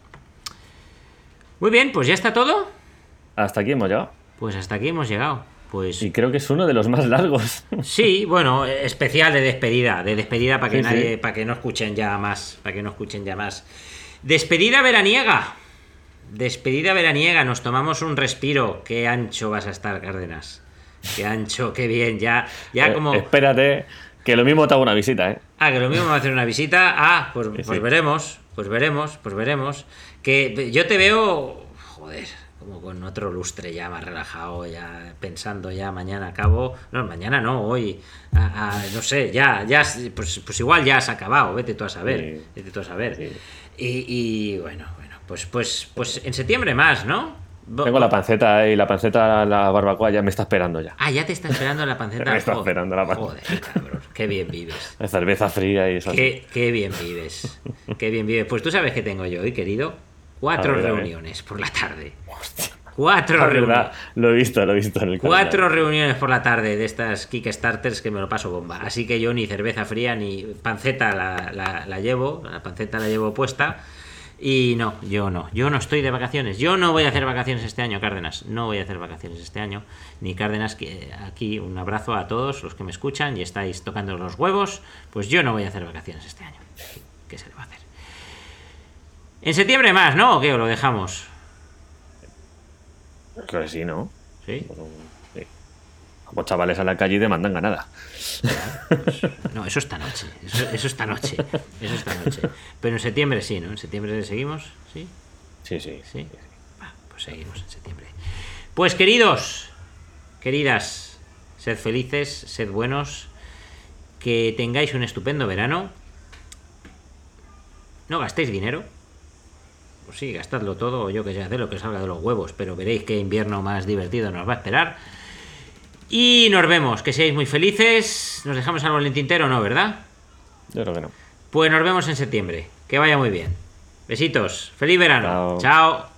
Muy bien, pues ya está todo. Hasta aquí hemos llegado. Pues hasta aquí hemos llegado. Pues Y creo que es uno de los más largos. (laughs) sí, bueno, especial de despedida, de despedida para que Sí, nadie, sí. para que no escuchen ya más, para que no escuchen ya más. Despedida veraniega. Despedida veraniega, nos tomamos un respiro. Qué ancho vas a estar, Cárdenas. Qué ancho, qué bien, ya, ya Eh, como. espérate, que lo mismo te hago una visita, ¿eh? Ah, que lo mismo va a hacer una visita. Ah, pues, Sí, pues sí. veremos, pues veremos, pues veremos. Que yo te veo, joder, como con otro lustre ya más relajado, ya pensando ya mañana acabo. No, mañana no, hoy. a- a- no sé, ya, ya, pues, pues igual ya has acabado, vete tú a saber. Sí. Vete tú a saber. Y, y bueno, bueno, pues, pues, pues en septiembre más, ¿no? Bo- Tengo la panceta y la panceta, la barbacoa ya me está esperando ya. Ah, ya te está esperando la panceta. (laughs) Me está Joder, esperando la panceta. Joder, cabrón, qué bien vives. (laughs) La cerveza fría y eso. Qué, qué bien vives. Qué bien vives. Pues tú sabes que tengo yo hoy, querido. Cuatro ver, reuniones por la tarde. Cuatro (laughs) La reuniones. verdad, lo he visto, lo he visto en el Cuatro calendario. reuniones por la tarde de estas Kickstarters que me lo paso bomba. Así que yo ni cerveza fría ni panceta la, la- la llevo. La panceta la llevo puesta. Y no, yo no. Yo no estoy de vacaciones. Yo no voy a hacer vacaciones este año, Cárdenas. No voy a hacer vacaciones este año. Ni Cárdenas, que aquí un abrazo a todos los que me escuchan y estáis tocando los huevos. Pues yo no voy a hacer vacaciones este año. ¿Qué se le va a hacer? En septiembre más, ¿no? ¿O qué? ¿O lo dejamos? Creo que sí, ¿no? ¿Sí? Sí. Vamos chavales a la calle y demandan ganada. No, eso esta noche. Eso, eso esta noche. Eso esta noche. Pero en septiembre sí, ¿no? En septiembre seguimos, ¿sí? Sí, sí. Pues seguimos en septiembre. Pues queridos, queridas, sed felices, sed buenos, que tengáis un estupendo verano. No gastéis dinero. Pues sí, gastadlo todo, yo que sé, haced lo que salga de los huevos, pero veréis qué invierno más divertido nos va a esperar. Y nos vemos, que seáis muy felices. Nos dejamos algo en el tintero, ¿no? ¿Verdad? Yo creo que no. Pues nos vemos en septiembre. Que vaya muy bien. Besitos. Feliz verano. Chao. Chao.